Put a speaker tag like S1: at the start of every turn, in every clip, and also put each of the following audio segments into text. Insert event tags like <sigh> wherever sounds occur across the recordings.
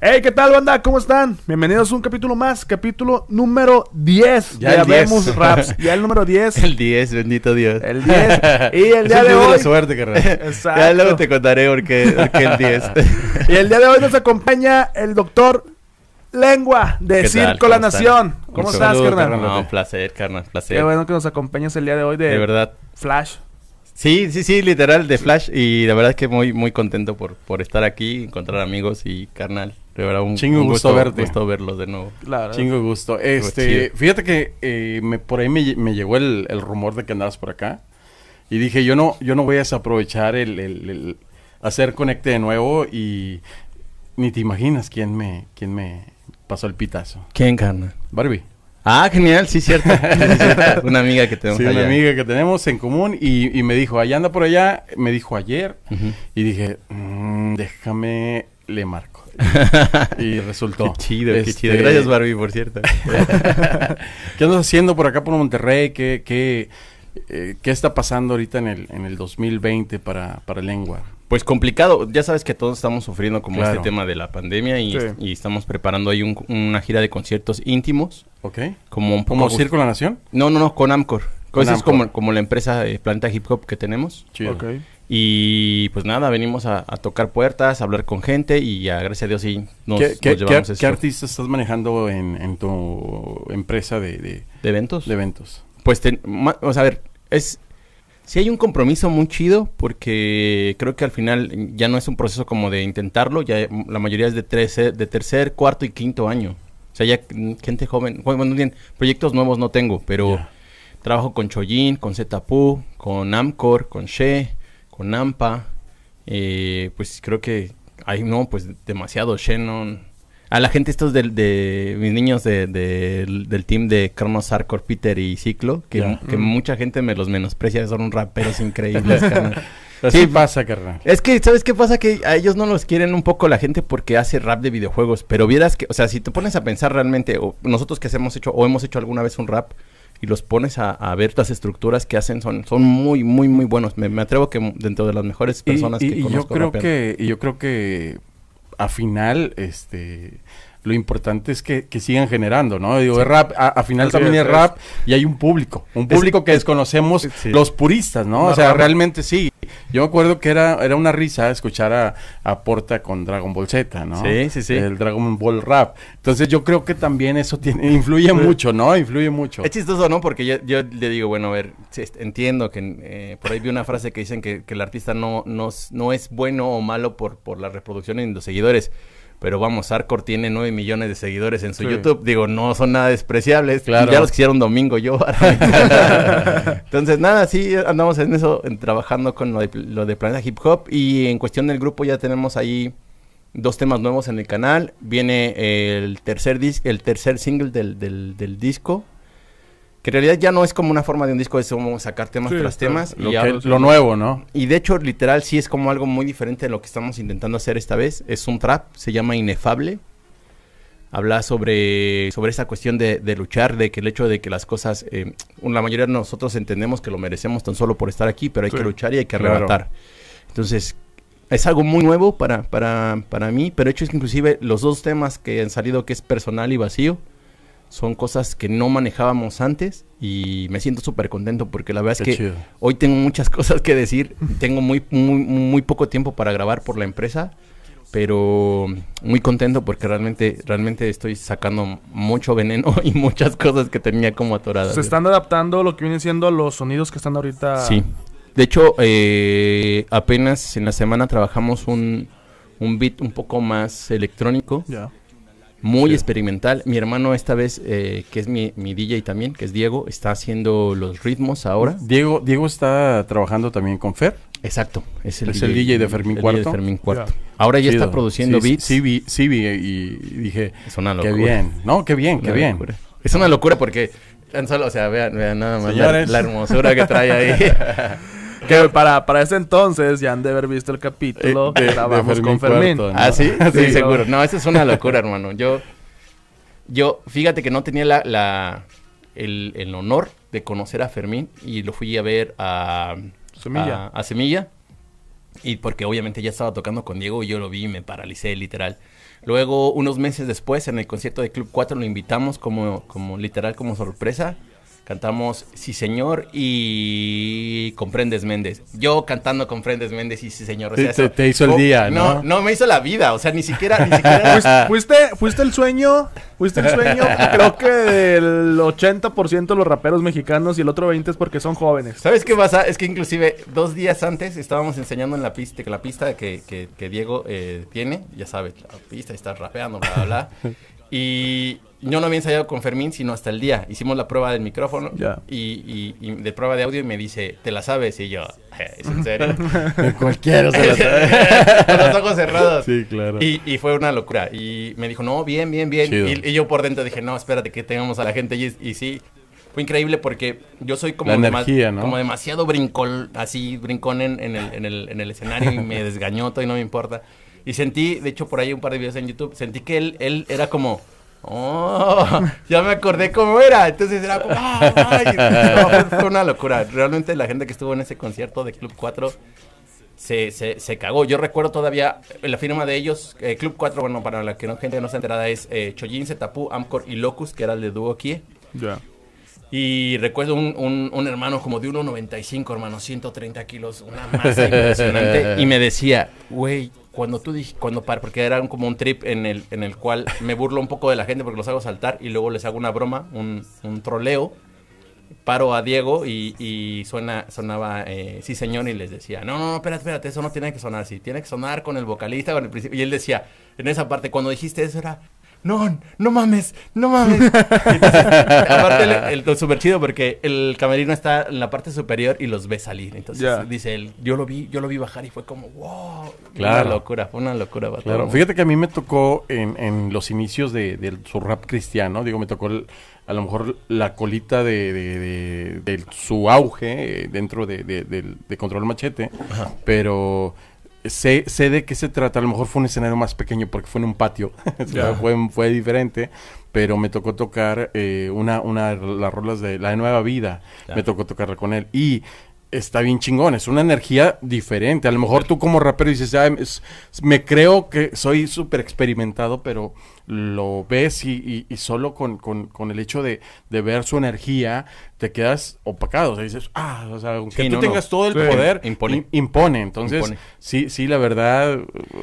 S1: Hey, ¿qué tal, banda? ¿Cómo están? Bienvenidos a un capítulo más, capítulo número 10.
S2: Ya el 10.
S1: vemos raps. Ya el número 10. <laughs>
S2: El 10, bendito Dios.
S1: El 10. Y el <laughs> día
S2: Es
S1: de hoy.
S2: la suerte, carnal.
S1: Exacto. <laughs>
S2: Ya luego te contaré por qué, por qué el 10.
S1: Y el día de hoy nos acompaña el doctor Lengua de. Circo La. Nación. ¿Cómo estás, carnal?
S2: No, un placer, carnal, placer.
S1: Qué bueno que nos acompañas el día de hoy de,
S2: De verdad.
S1: Flash.
S2: Sí, sí, sí, literal, de Flash. Y la verdad es que muy, muy contento por, por estar aquí, encontrar amigos y carnal. De verdad, un,
S3: Chingo
S2: un
S3: gusto verte.
S2: gusto verlos de nuevo.
S1: Claro.
S3: Chingo gusto. Este, fíjate que eh, me, por ahí me, lle- me llegó el, el rumor de que andabas por acá. Y dije, yo no, yo no voy a desaprovechar el, el- el hacer conecte de nuevo y ni te imaginas quién me, quién me pasó el pitazo.
S2: ¿Quién, carnal?
S3: Barbie.
S2: Ah, genial, sí, cierto. <laughs> Sí, cierto. Una amiga que tenemos
S3: Sí, una amiga que tenemos en común y, y me dijo, allá anda por allá, me dijo ayer y dije, "Mm, déjame, le marco. <laughs> Y resultó.
S2: Qué chido, qué
S3: Este,
S2: chido. Gracias, Barbie, por cierto. <laughs>
S3: ¿Qué andas haciendo por acá por Monterrey? ¿Qué, qué, eh, qué está pasando ahorita en el, en el 2020 para, para lengua?
S2: Pues complicado, ya sabes que todos estamos sufriendo como
S3: Claro.
S2: este tema de la pandemia y,
S1: Sí.
S2: y estamos preparando ahí un- una gira de conciertos íntimos,
S3: ¿Ok?
S2: como un poco...
S3: ¿Como Circo La Nación?
S2: No, no, no, con Amcor.
S3: Con
S2: Esa es como, como la empresa de Planta Hip Hop que tenemos.
S3: Chido.
S1: Ok.
S2: Y pues nada, venimos a, a tocar puertas, a hablar con gente y ya, gracias a Dios sí nos,
S3: ¿Qué,
S2: nos
S3: qué,
S2: llevamos
S3: qué-
S2: esto.
S3: qué artista estás manejando en, en tu empresa de, de-
S2: ¿De eventos?
S3: de eventos?
S2: Pues, ten- ma- o sea, a ver, es... Sí hay un compromiso muy chido porque creo que al final ya no es un proceso como de intentarlo, ya la mayoría es de, tercer, de tercer, cuarto y quinto año. O sea, ya gente joven, bueno, bien, proyectos nuevos no tengo, pero trabajo con Chojin, con Zetapu, con Amcor, con She, con Ampa, eh, pues creo que hay, no, pues demasiado Shannon. A la gente estos del- de, mis niños de- del- del team de Cronos Hardcore, Peter y Ciclo, que,
S1: Mm.
S2: mucha gente me los menosprecia, son raperos increíbles, <laughs> carnal.
S3: Así
S2: Sí.
S3: pasa, carnal.
S2: Es que, ¿sabes qué pasa? Que a ellos no los quieren un poco la gente porque hace rap de videojuegos. Pero vieras que, o sea, si te pones a pensar realmente, o nosotros que hemos hecho, o hemos hecho alguna vez un rap, y los pones a, a ver las estructuras que hacen, son, son muy, muy, muy buenos. Me, me atrevo que dentro de las mejores personas
S3: y-
S2: que
S3: y yo
S2: conozco.
S3: creo
S2: rapeando.
S3: que y yo creo que a final este lo importante es que, que sigan generando, ¿no? Digo, es rap, a, a final también
S1: es,
S3: rap y hay un público, un público que desconocemos
S2: sí.
S3: los puristas, ¿no?
S1: Una
S3: o sea,
S1: rama.
S3: realmente sí. Yo me acuerdo que era, era una risa escuchar a, a Porta con Dragon Ball Z, ¿no?
S2: Sí, sí, sí.
S3: El Dragon Ball Rap. Entonces yo creo que también eso tiene, influye mucho, ¿no? Influye mucho.
S2: Es chistoso, ¿no? Porque yo, yo le digo, bueno, a ver, entiendo que eh, por ahí vi una frase que dicen que, que el artista no, no, no es bueno o malo por, por la reproducción y los seguidores. Pero vamos, Arcor tiene 9 millones de seguidores en su
S1: Sí.
S2: YouTube. Digo, no son nada despreciables.
S3: Claro.
S2: Ya los quisiera un domingo yo. <laughs> <laughs> Entonces, nada, sí, andamos en eso, en- trabajando con lo de, lo de Planeta Hip Hop. Y en cuestión del grupo ya tenemos ahí dos temas nuevos en el canal. Viene el tercer dis el tercer single del, del, del disco. Que en realidad ya no es como una forma de un disco, es como sacar temas
S1: Sí,
S2: tras temas.
S3: lo,
S2: y,
S3: nuevo, ¿no?
S2: y de hecho, literal, sí es como algo muy diferente de lo que estamos intentando hacer esta vez. Es un trap, se llama Inefable. Habla sobre, sobre esa cuestión de, de luchar, de que el hecho de que las cosas, eh, la mayoría de nosotros entendemos que lo merecemos tan solo por estar aquí, pero hay
S1: Sí.
S2: que luchar y hay que
S3: Claro.
S2: arrebatar. Entonces, es algo muy nuevo para, para, para mí, pero de hecho es que inclusive los dos temas que han salido, que es personal y vacío, son cosas que no manejábamos antes y me siento súper contento porque la verdad es que
S3: chido.
S2: hoy tengo muchas <laughs> cosas que decir, tengo muy, muy, muy poco tiempo para grabar por la empresa, pero muy contento porque realmente, realmente estoy sacando mucho veneno <laughs> y muchas cosas que tenía como atoradas.
S1: Se están adaptando lo que viene siendo los sonidos que están ahorita.
S2: Sí. De hecho, eh, apenas en la semana trabajamos un, un beat un poco más electrónico,
S1: Ya.
S2: Muy
S3: Sí.
S2: experimental. Mi hermano esta vez, eh, que es mi, mi DJ también, que es Diego, está haciendo los ritmos ahora.
S3: Diego, Diego está trabajando también con Fer.
S2: Exacto, es el,
S3: Es el DJ de Fermín
S2: el
S3: Cuarto.
S2: DJ de Fermín Cuarto.
S1: Ya.
S2: Ahora ya
S3: Chido.
S2: está produciendo
S3: Sí,
S2: beats.
S3: Sí, vi, sí vi y dije,
S2: Es una
S3: qué
S2: locura.
S3: bien. No, qué bien, qué bien.
S2: locura. Es una locura porque tan solo, o sea, vean, vean nada más la, la hermosura que trae ahí. <laughs>
S1: Que para, para ese entonces ya han de haber visto el capítulo
S3: Eh,
S1: que
S3: de
S1: grabamos
S3: Fermín
S1: con Fermín.
S3: Cuarto, ¿no?
S2: ¿Ah, sí? Sí,
S1: Sí,
S2: seguro.
S1: no.
S2: Eso es una locura, hermano. Yo, yo, fíjate que no tenía la, la el, el honor de conocer a Fermín y lo fui a ver a
S1: Semilla.
S2: A, a Semilla. Y porque obviamente ya estaba tocando con Diego y yo lo vi y me paralicé literal. Luego, unos meses después, en el concierto de Club 4 lo invitamos como, como literal, como sorpresa. Cantamos Sí Señor y Comprendes Méndez. Yo cantando Comprendes Méndez y Sí Señor. O sea,
S3: te-
S2: eso-
S3: te hizo el
S2: Oh,
S3: día, ¿no?
S2: No, no me hizo la vida. O sea, ni siquiera, ni siquiera <laughs>
S1: Fuiste, fuiste, el sueño, fuiste el sueño, <laughs> creo que del 80% de los raperos mexicanos y el otro 20% es porque son jóvenes.
S2: ¿Sabes qué pasa? Es que inclusive dos días antes estábamos enseñando en la pista, que la pista que, que, que Diego eh, tiene, ya sabes, la pista, está rapeando, bla, bla, bla. <laughs> y yo no había ensayado con Fermín, sino hasta el día. Hicimos la prueba del micrófono
S1: Ya.
S2: y, y- y de prueba de audio y me dice, ¿te la sabes? Y yo, "Eh, ¿es en serio? <laughs>
S3: Cualquiera se la sabe. <laughs>
S2: con los ojos cerrados.
S3: Sí, claro.
S2: Y, y fue una locura. Y me dijo, no, bien, bien, bien. Y, yo por dentro dije, no, espérate que tengamos a la gente. Y, sí, fue increíble porque yo soy como,
S3: energía, ¿no?
S2: como demasiado brincón, así, brincón en, en el, en, el, en el escenario y me <laughs> desgañó todo y no me importa. Y sentí, de hecho, por ahí un par de videos en YouTube, sentí que él, él era como... Oh, ya me acordé cómo era. Entonces era como. "Ah, ay". No, fue, una locura. Realmente la gente que estuvo en ese concierto de Club 4 se, se, se cagó. Yo recuerdo todavía la firma de ellos, eh, Club 4, bueno, para la que no, gente no está enterada, es eh, Zetapú, Amcor y Locus, que era el de dúo Kie.
S1: Ya.
S2: Y recuerdo un, un, un hermano como de 1,95, hermano, 130 kilos, una masa impresionante. <laughs> y me decía, güey, cuando tú dijiste, cuando par, porque era un- como un trip en el, en el cual me burlo un poco de la gente porque los hago saltar y luego les hago una broma, un, un troleo. Paro a Diego y, y suena, sonaba eh, sí señor y les decía, no, no, no, espérate, espérate, eso no tiene que sonar así, tiene que sonar con el vocalista, con el principio. Y él decía, en esa parte, cuando dijiste eso era, no, no mames, no mames. <laughs> Entonces, aparte, el, el- lo súper chido porque el camerino está en la parte superior y los ve salir. Entonces, dice él, yo lo vi, yo lo vi bajar y fue como, wow.
S3: Claro.
S2: Una locura, fue una locura. el
S3: Claro,
S2: mundo.
S3: fíjate que a mí me tocó en, en los inicios de, de su rap cristiano, digo, me tocó el- a lo mejor la colita de, de- de- de su auge eh, dentro de, de- del- de Control Machete, pero sé, sé de qué se trata, a lo mejor fue un escenario más pequeño porque fue en un patio, <laughs> fue, fue diferente, pero me tocó tocar eh, una, una, las rolas de La Nueva Vida, me tocó tocarla con él. Y... Está bien chingón, es una energía diferente. A lo mejor tú como rapero dices, "Ah, es- me creo que soy súper experimentado, pero lo ves y, y- y solo con, con- con el hecho de, de ver su energía te quedas opacado. O sea, dices, ah, o sea, aunque
S2: Sí,
S3: tú
S2: no,
S3: tengas
S2: no.
S3: todo el
S1: Sí.
S3: poder,
S2: Impone.
S3: im- impone. Entonces,
S2: Impone.
S3: sí, sí, la verdad,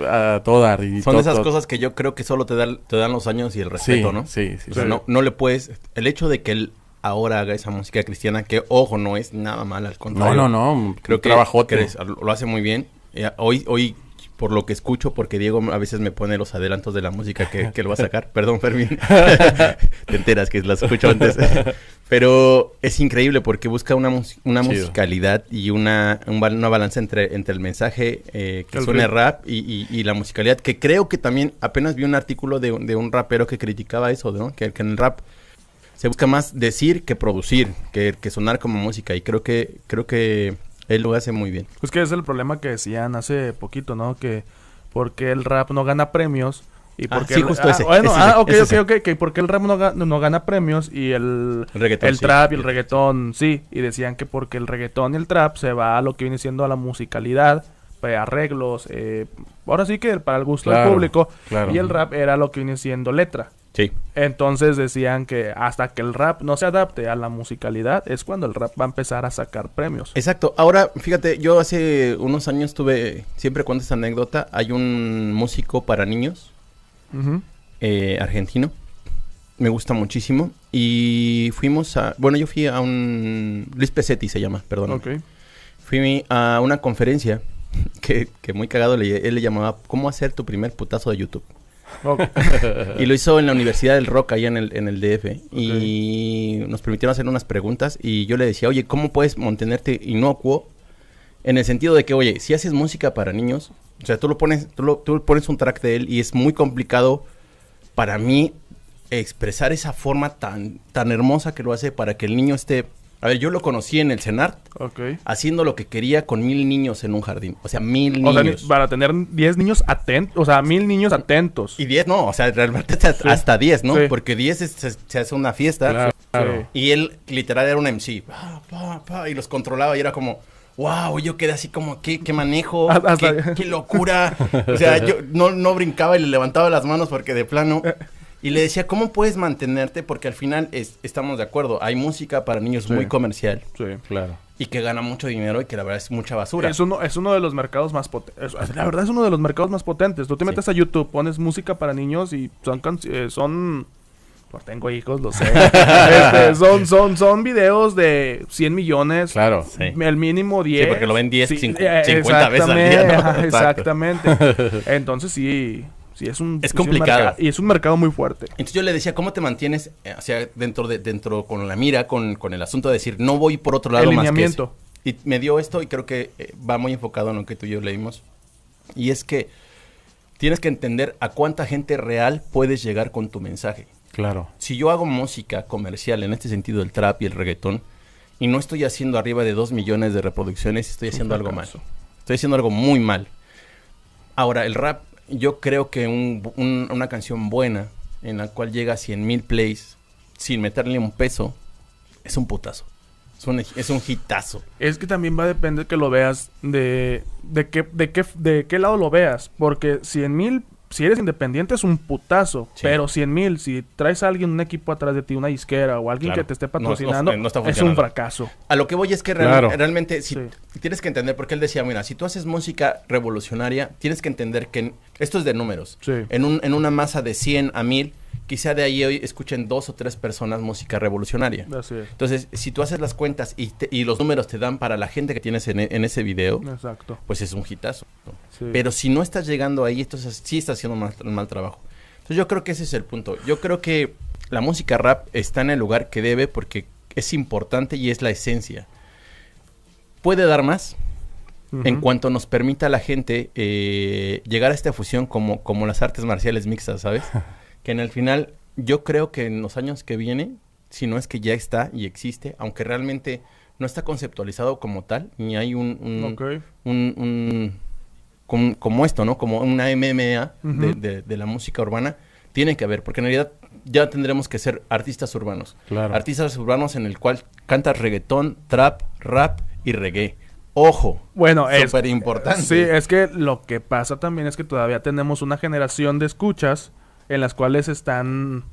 S3: a. Y
S2: Son
S3: todo-
S2: esas
S3: todo-
S2: cosas que yo creo que solo te, dan te dan los años y el
S3: Sí,
S2: respeto, ¿no?
S3: sí, sí.
S2: O sea, no, no le puedes. El hecho de que él ahora haga esa música cristiana, que ojo, no es nada mal, al
S3: No,
S2: contrario.
S3: no, no.
S2: Creo
S3: un
S2: que, que lo hace muy bien. Eh, hoy, hoy, por lo que escucho, porque Diego a veces me pone los adelantos de la música que, que lo va a sacar. <laughs> Perdón, Fermín. <laughs> Te enteras que la escucho antes. <laughs> Pero es increíble porque busca una, mus- una
S3: Chido.
S2: musicalidad y una, un una balanza entre, entre el mensaje eh, que
S1: El
S2: suene
S1: ritmo.
S2: rap y, y- y la musicalidad. Que creo que también apenas vi un artículo de, de un rapero que criticaba eso, ¿no? Que, que en el rap se busca más decir que producir, que, que sonar como música. Y creo que, creo que él lo hace muy bien.
S1: Pues que es el problema que decían hace poquito, ¿no? Que porque el rap no gana premios y
S2: Ah,
S1: porque
S2: sí,
S1: el-
S2: justo ese,
S1: Bueno,
S2: ese,
S1: ah, ok,
S2: ese,
S1: ok, ok, que porque el rap no, ga- no gana premios y el,
S2: El reggaetón,
S1: el
S2: sí.
S1: trap y el reggaetón sí. Y decían que porque el reggaetón y el trap se va a lo que viene siendo a la musicalidad, pues, arreglos, eh, ahora sí que para el gusto
S3: Claro,
S1: del público.
S3: claro.
S1: Y el rap era lo que viene siendo letra.
S2: Sí.
S1: Entonces decían que hasta que el rap no se adapte a la musicalidad es cuando el rap va a empezar a sacar premios.
S2: Exacto. Ahora, fíjate, yo hace unos años tuve, siempre cuento esta anécdota, hay un músico para niños eh, argentino. Me gusta muchísimo. Y fuimos a, bueno, yo fui a un, Luis Pesetti se llama, perdón. Fui a una conferencia <laughs> que, que muy cagado, le, él le llamaba ¿Cómo hacer tu primer putazo de YouTube? <laughs> Y lo hizo en la Universidad del Rock, allá en el, en el DF. Y nos permitieron hacer unas preguntas. Y yo le decía, oye, ¿cómo puedes mantenerte inocuo? En el sentido de que, oye, si haces música para niños, o sea, tú lo pones, tú, lo- tú pones un track de él y es muy complicado para mí expresar esa forma tan, tan hermosa que lo hace para que el niño esté... A ver, yo lo conocí en el CENART haciendo lo que quería con mil niños en un jardín. O sea, mil
S1: O sea,
S2: niños.
S1: para tener 10 niños atentos, o sea, mil niños atentos.
S2: Y 10 no, o sea, realmente hasta- hasta 10, ¿no?
S1: Sí.
S2: Porque 10 es- se, se hace una fiesta.
S3: Claro.
S2: Y él literal era un MC. pa, pa, pa, y los controlaba y era como, wow, yo quedé así como, qué, qué manejo, <laughs> qué, qué locura. O sea, yo no, no brincaba y le levantaba las manos porque de plano. Y le decía, ¿cómo puedes mantenerte? Porque al final es- estamos de acuerdo, hay música para niños
S1: Sí.
S2: muy comercial
S1: Sí.
S3: Claro.
S2: y que gana mucho dinero y que la verdad es mucha basura.
S1: Es uno, es uno de los mercados más potentes. La verdad es uno de los mercados más potentes. Tú te
S2: Sí.
S1: metes a YouTube, pones música para niños y son eh, son pues tengo hijos, lo sé. <laughs> Este, son, son, son videos de 100 millones.
S3: Claro.
S2: Sí.
S1: El mínimo 10.
S2: porque lo ven 10, cincu-
S1: eh,
S2: 50 veces al día.
S1: Exactamente. <laughs> Entonces sí, sí es un...
S2: Es
S1: un
S2: complicado.
S1: merca- y es un mercado muy fuerte.
S2: Entonces yo le decía, ¿cómo te mantienes eh, o sea, dentro de dentro con la mira, con, con el asunto de decir, no voy por otro lado
S1: El
S2: más que eso"? Y me dio esto y creo que eh, va muy enfocado en lo que tú y yo leímos. Y es que tienes que entender a cuánta gente real puedes llegar con tu mensaje.
S3: Claro.
S2: Si yo hago música comercial en este sentido, el trap y el reggaetón, y no estoy haciendo arriba de 2 millones de reproducciones, estoy haciendo algo mal. Estoy haciendo algo muy mal. Ahora, el rap, yo creo que un- un- una canción buena, en la cual llega a 100 mil plays, sin meterle un peso, es un putazo. Es un, es un hitazo.
S1: Es que también va a depender que lo veas de, de, qué, de, qué, de qué lado lo veas. Porque 100 mil, si eres independiente es un putazo.
S2: Sí.
S1: Pero 100 mil, si traes a alguien, un equipo atrás de ti, una disquera o alguien
S2: Claro.
S1: que te esté
S2: No- no-
S1: patrocinando,
S2: no está
S1: es un fracaso.
S2: A lo que voy es que real-
S3: Claro.
S2: realmente si,
S1: Sí.
S2: Tienes que entender, porque él decía, mira, si tú haces música revolucionaria, tienes que entender que en- esto es de números.
S1: Sí.
S2: En, un, en una masa de 100 a 1000, quizá de ahí hoy escuchen dos o tres personas música revolucionaria.
S1: Así es.
S2: Entonces, si tú haces las cuentas y, te- y los números te dan para la gente que tienes en, e- en ese video,
S1: Exacto.
S2: pues es un hitazo.
S1: Sí.
S2: Pero si no estás llegando ahí, entonces sí estás haciendo mal, un mal trabajo. Entonces yo creo que ese es el punto. Yo creo que la música rap está en el lugar que debe porque es importante y es la esencia. Puede dar más en cuanto nos permita a la gente eh, llegar a esta fusión como, como las artes marciales mixtas, ¿sabes? <laughs> que en el final yo creo que en los años que vienen, si no es que ya está y existe, aunque realmente no está conceptualizado como tal, ni hay un, un-
S1: Ok.
S2: un, un- com- como esto, ¿no? Como una MMA de,
S1: Ujú.
S2: de- de la música urbana, tiene que haber, porque en realidad ya tendremos que ser artistas urbanos.
S3: Claro.
S2: Artistas urbanos en el cual cantas reggaetón, trap, rap y reggae. Ojo.
S1: Bueno, es
S2: Súper importante.
S1: Sí, es que lo que pasa también es que todavía tenemos una generación de escuchas en las cuales están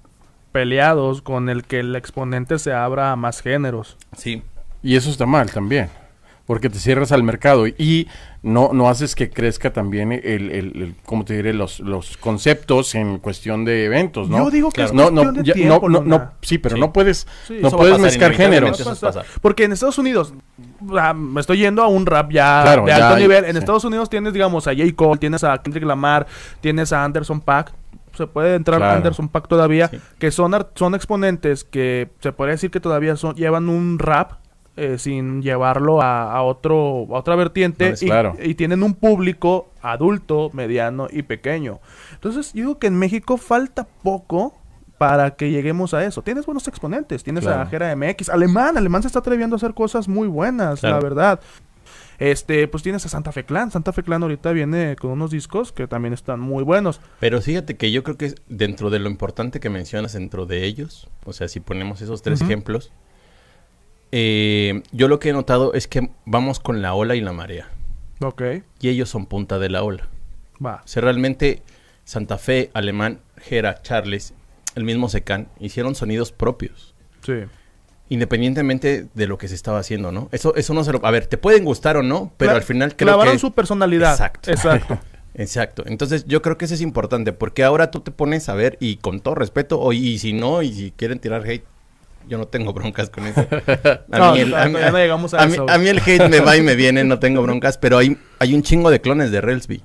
S1: peleados con el que el exponente se abra a más géneros.
S2: Sí.
S3: Y eso está mal también. Porque te cierras al mercado y no, no haces que crezca también el, el, el- ¿cómo te diré? Los, los conceptos en cuestión de eventos, ¿no?
S1: Yo digo que es
S3: no, no,
S1: cuestión de
S3: ya-
S1: tiempo,
S3: no, no, no, sí, pero
S2: Sí.
S3: no puedes,
S1: Sí,
S3: no puedes
S2: pasar
S3: mezclar géneros.
S1: Porque en Estados Unidos, ah, me estoy yendo a un rap ya
S3: Claro,
S1: de
S3: ya
S1: alto nivel. En
S3: sí.
S1: Estados Unidos tienes, digamos, a J. Cole, tienes a Kendrick Lamar, tienes a Anderson Paak. Se puede entrar
S3: Claro.
S1: Anderson Paak todavía,
S2: Sí.
S1: que son, son exponentes que se podría decir que todavía son, llevan un rap eh, sin llevarlo a, a otro, a otra vertiente
S2: No,
S1: y,
S3: claro.
S1: y tienen un público adulto, mediano y pequeño. Entonces, yo digo que en México falta poco para que lleguemos a eso. Tienes buenos exponentes, tienes a
S3: Claro.
S1: Jera MX, Alemán, Alemán se está atreviendo a hacer cosas muy buenas,
S2: Claro.
S1: la verdad. Este, pues tienes a Santa Fe Clan. Santa Fe Clan ahorita viene con unos discos que también están muy buenos.
S2: Pero fíjate que yo creo que dentro de lo importante que mencionas dentro de ellos, o sea, si ponemos esos tres ejemplos, eh, yo lo que he notado es que vamos con la ola y la marea.
S1: Ok,
S2: Y ellos son punta de la ola.
S1: va.
S2: O sea, realmente Santa Fe, Alemán, Jera, Charles, el mismo Secan, hicieron sonidos propios.
S1: Sí.
S2: Independientemente de lo que se estaba haciendo, ¿no? Eso, eso no se lo... A ver, te pueden gustar o no, pero al final creo
S1: clavaron
S2: que...
S1: su personalidad.
S2: Exacto.
S1: Exacto. <laughs>
S2: Exacto. Entonces yo creo que eso es importante porque ahora tú te pones a ver y con todo respeto, o, y si no, y si quieren tirar hate, yo no tengo broncas con eso. <laughs> A
S1: No,
S2: mí, el, a, mí-
S1: todavía no llegamos a
S2: a mí-
S1: eso.
S2: a mí el hate me va y me viene, no tengo broncas, pero hay, hay un chingo de clones de Relsby.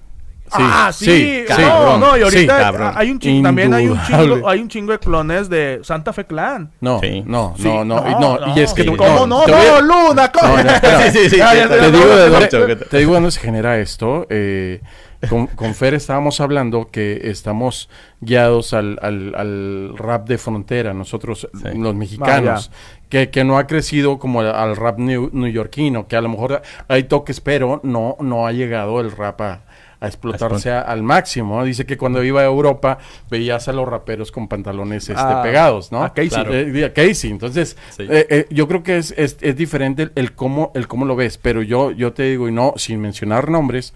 S1: ah, sí,
S3: sí,
S1: no,
S2: cabrón.
S1: no, y ahorita
S2: Sí, cabrón.
S1: hay un chingo, también hay un chingo, hay un chingo de clones de Santa Fe Clan.
S3: No,
S2: Sí.
S3: no,
S1: Sí,
S3: no, no, y, no, y es que
S2: sí.
S1: ¿Cómo no? No, Luna, ¿cómo?
S3: No, no, espera. <laughs>
S2: Sí, sí, sí,
S3: te digo de dónde se genera esto. eh, con, con Fer estábamos hablando que estamos guiados al, al, al rap de frontera, nosotros
S2: Sí.
S3: los mexicanos, que, que no ha crecido como al, al rap new- neoyorquino, que a lo mejor hay toques, pero no, no ha llegado el rap a, a explotarse a- al máximo. Dice que cuando iba a Europa veías a los raperos con pantalones este,
S1: Ah,
S3: pegados, ¿no?
S1: a Casey.
S3: Claro. Eh, a Casey. Entonces,
S2: Sí.
S3: eh, eh, yo creo que es, es, es diferente el, el cómo, el cómo lo ves, pero yo, yo te digo, y no, sin mencionar nombres,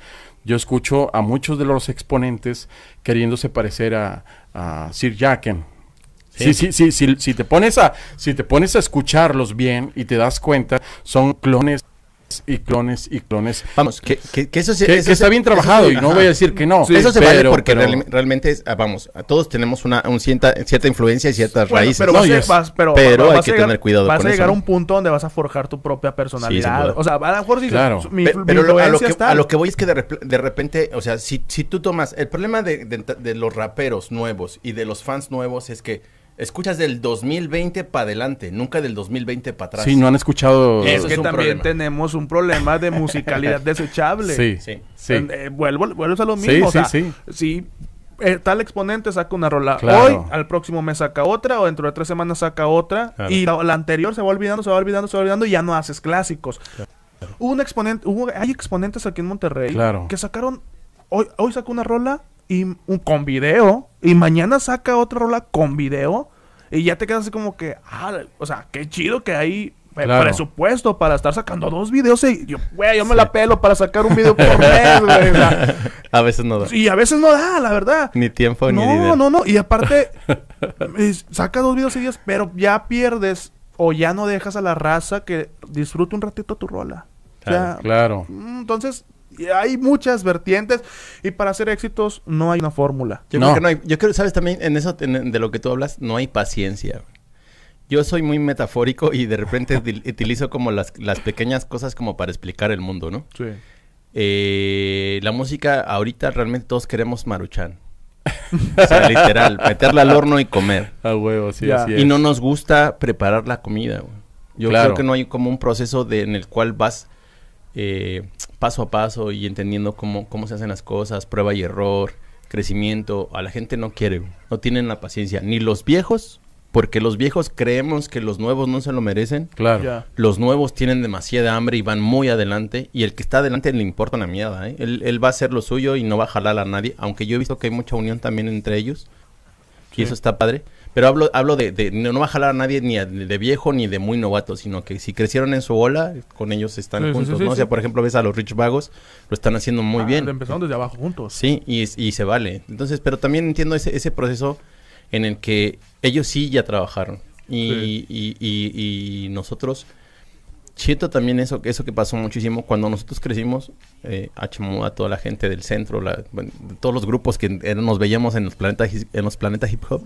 S3: yo escucho a muchos de los exponentes queriéndose parecer a, a Sir Jacken. Sí, sí, sí, sí, si te pones a, si te pones a escucharlos bien y te das cuenta, son clones y clones y clones.
S2: Vamos, que, que, que eso, se-
S3: Que,
S2: eso
S3: que está
S2: se-
S3: bien trabajado
S2: se-
S3: y no
S2: ajá.
S3: voy a decir que no.
S2: eso se vale
S3: pero-
S2: porque
S3: pero-
S2: real- realmente es, ah, vamos, a todos tenemos una un cierta, cierta influencia y ciertas
S1: Bueno,
S2: raíces.
S1: pero,
S3: No,
S1: vas- pero,
S2: pero
S1: vas
S2: hay que
S1: llegar-
S2: tener cuidado
S1: Vas
S2: con
S1: a llegar
S2: eso,
S1: a un punto donde vas a forjar tu propia personalidad.
S2: puede.
S1: o sea, a lo mejor dices,
S3: Claro.
S1: mi,
S2: Pe-
S1: mi
S2: pero lo- a, lo que,
S1: está-
S2: a lo que voy es que de, de repente, o sea, si, si tú tomas el problema de, de- de los raperos nuevos y de los fans nuevos es que escuchas del 2020 para adelante, nunca del 2020 para atrás.
S3: Sí, no han escuchado.
S1: Es
S2: Eso
S1: que
S2: es
S1: también
S2: problema.
S1: tenemos un problema de musicalidad <laughs> desechable.
S3: Sí,
S2: Sí.
S3: sí.
S1: Eh, vuelvo, vuelves a lo
S3: Sí,
S1: mismo. o
S3: sí,
S1: sea,
S3: sí.
S1: Si eh, tal exponente saca una rola
S3: Claro.
S1: hoy, al próximo mes saca otra, o dentro de tres semanas saca otra,
S2: Claro.
S1: y la, la anterior se va olvidando, se va olvidando, se va olvidando, y ya no haces clásicos. Hubo un exponente, hubo- hay exponentes aquí en Monterrey
S3: Claro.
S1: que sacaron, hoy, hoy sacó una rola y un, con video, y mañana saca otra rola con video, y ya te quedas así como que, ah, o sea, qué chido que hay eh,
S3: Claro.
S1: presupuesto para estar sacando dos videos. Y yo, güey, yo me la pelo para sacar un video por mes, güey. o sea, <laughs>
S2: A veces no da.
S1: y a veces no da, la verdad.
S2: Ni tiempo ni
S1: No,
S2: dinero.
S1: no, no. Y aparte, <laughs> saca dos videos seguidos, pero ya pierdes o ya no dejas a la raza que disfrute un ratito tu rola. O sea,
S3: Claro.
S1: mm, entonces, y hay muchas vertientes y para hacer éxitos no hay una fórmula.
S2: Yo
S3: No.
S2: creo que no hay, yo creo, sabes también, en eso en- de lo que tú hablas, no hay paciencia. Yo soy muy metafórico y de repente util- <laughs> utilizo como las, las pequeñas cosas como para explicar el mundo, ¿no?
S1: Sí.
S2: Eh, la música, ahorita realmente todos queremos maruchan. O sea, literal, <laughs> meterla al horno y comer.
S3: A huevo, sí, así
S2: Y no nos gusta preparar la comida. güey. Yo
S3: Claro.
S2: creo que no hay como un proceso de, en el cual vas eh, paso a paso y entendiendo cómo, cómo se hacen las cosas, prueba y error, crecimiento. A la gente no quiere, no tienen la paciencia. Ni los viejos, porque los viejos creemos que los nuevos no se lo merecen.
S3: Claro.
S2: Los nuevos tienen demasiada hambre y van muy adelante. Y el que está adelante le importa una mierda, ¿eh? Él, él va a hacer lo suyo y no va a jalar a nadie. Aunque yo he visto que hay mucha unión también entre ellos.
S1: Sí.
S2: Y eso está padre. Pero hablo, hablo de, de- no, no va a jalar a nadie ni a- de viejo ni de muy novato, sino que si crecieron en su ola, con ellos están
S1: Sí,
S2: juntos,
S1: sí,
S2: ¿no? o sea, por ejemplo, ves a los Rich Vagos, lo están haciendo muy
S1: Ah,
S2: bien.
S1: Empezaron desde abajo juntos.
S2: Sí, y, y se vale. Entonces, pero también entiendo ese, ese proceso en el que ellos sí ya trabajaron. Y, y, y- y nosotros, siento también eso, eso que pasó muchísimo cuando nosotros crecimos, eh, a toda la gente del centro, la- bueno, todos los grupos que nos veíamos en los planetas en los planetas hip hop.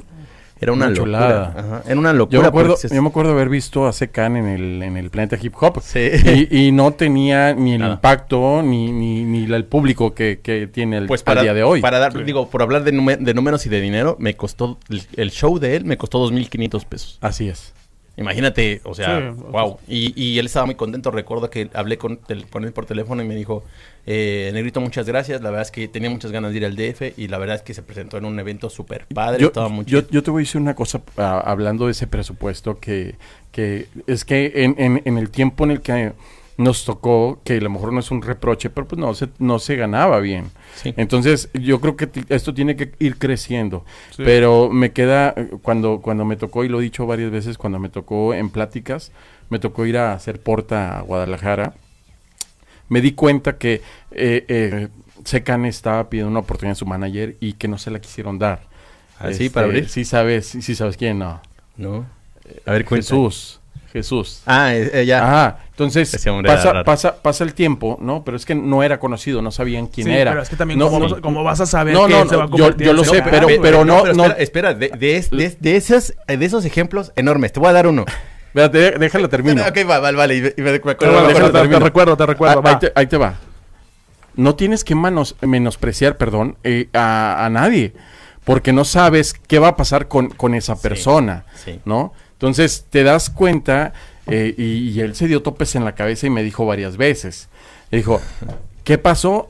S2: Era una,
S3: Una
S2: locura. Ajá, Era una locura.
S3: Yo me, acuerdo,
S2: se-
S3: yo me acuerdo haber visto a Secan en el, en el planeta hip hop.
S2: Sí.
S3: Y, y no tenía ni el
S2: Nada.
S3: impacto ni, ni, ni el público que, que tiene el,
S2: Pues
S3: al
S2: para,
S3: día de hoy.
S2: para dar,
S1: Sí.
S2: digo, por hablar de, números y de dinero, me costó, el, el show de él me costó 2.500 pesos.
S3: Así es.
S2: Imagínate, o sea,
S1: Sí,
S2: wow. Y, y él estaba muy contento. Recuerdo que hablé con, con él por teléfono y me dijo, eh, Negrito, muchas gracias. La verdad es que tenía muchas ganas de ir al DF y la verdad es que se presentó en un evento súper padre.
S3: Yo,
S2: estaba muy
S3: yo,
S2: chido.
S3: yo te voy a decir una cosa ah, hablando de ese presupuesto que, que es que en, en- en el tiempo en el que nos tocó, que a lo mejor no es un reproche, pero pues no se, no se ganaba bien.
S2: Sí.
S3: Entonces, yo creo que esto tiene que ir creciendo.
S1: Sí.
S3: Pero me queda, cuando, cuando me tocó, y lo he dicho varias veces, cuando me tocó en pláticas, me tocó ir a hacer porta a Guadalajara, me di cuenta que eh, eh, Secan estaba pidiendo una oportunidad a su manager y que no se la quisieron dar.
S2: ¿Ah, sí, para abrir?
S3: Sí sabes, sí, sí sabes quién, no.
S2: ¿No? A ver, cuenta.
S3: Jesús, Jesús.
S2: Ah, eh, eh, ya.
S3: Ajá, entonces pasa, pasa, pasa el tiempo, ¿no? Pero es que no era conocido, no sabían quién
S1: Sí,
S3: era.
S1: Pero es que también,
S3: No,
S1: ¿cómo, vas, cómo vas a saber
S3: No,
S1: que
S3: no,
S1: se va a
S3: yo- yo lo sé, pero- pero no-
S2: pero
S3: no-
S2: Espera, espera, de, de, es- de, de esos, de esos ejemplos enormes, te voy a dar uno.
S3: Espérate, déjala termino.
S2: ok, va, vale, vale. y me- y me- me
S1: Pero
S2: acuerdo- me
S1: te, recuerdo, te recuerdo.
S3: Ah,
S1: va.
S3: ahí, te, ahí te va. No tienes que manos- menospreciar, perdón, eh, a, a nadie, porque no sabes qué va a pasar con, con esa persona,
S2: sí.
S3: ¿no? Entonces te das cuenta, eh, y, y él se dio topes en la cabeza y me dijo varias veces. Me dijo, ¿qué pasó?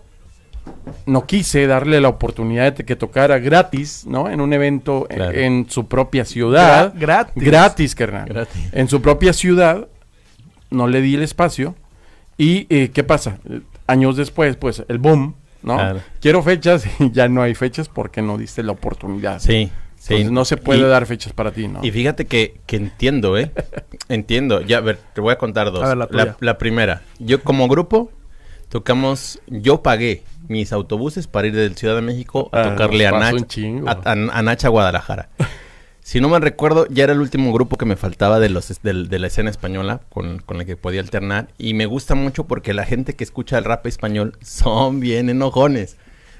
S3: No quise darle la oportunidad de que tocara gratis, ¿no? En un evento en-
S2: Claro.
S3: en, su propia ciudad.
S1: Gra- gratis.
S3: Gratis, carnal.
S2: Gratis.
S3: En su propia ciudad, no le di el espacio. ¿Y eh, qué pasa? Años después, pues el boom, ¿no?
S2: Claro.
S3: Quiero fechas <laughs> y ya no hay fechas porque no diste la oportunidad.
S2: Sí, sí.
S3: Entonces, no se puede
S2: Y-
S3: dar fechas para ti, ¿no?
S2: Y fíjate que, que entiendo, ¿eh? <laughs> entiendo. Ya, a ver, te voy a contar dos.
S1: A ver, la tuya.
S2: la primera. Yo como grupo tocamos, yo pagué mis autobuses para ir del Ciudad de México a
S3: Ah,
S2: tocarle a, Nach, a, a- a Nacha Guadalajara. <laughs> Si no me recuerdo, ya era el último grupo que me faltaba de los del- de, la escena española con, con la que podía alternar. Y me gusta mucho porque la gente que escucha el rap español son bien enojones.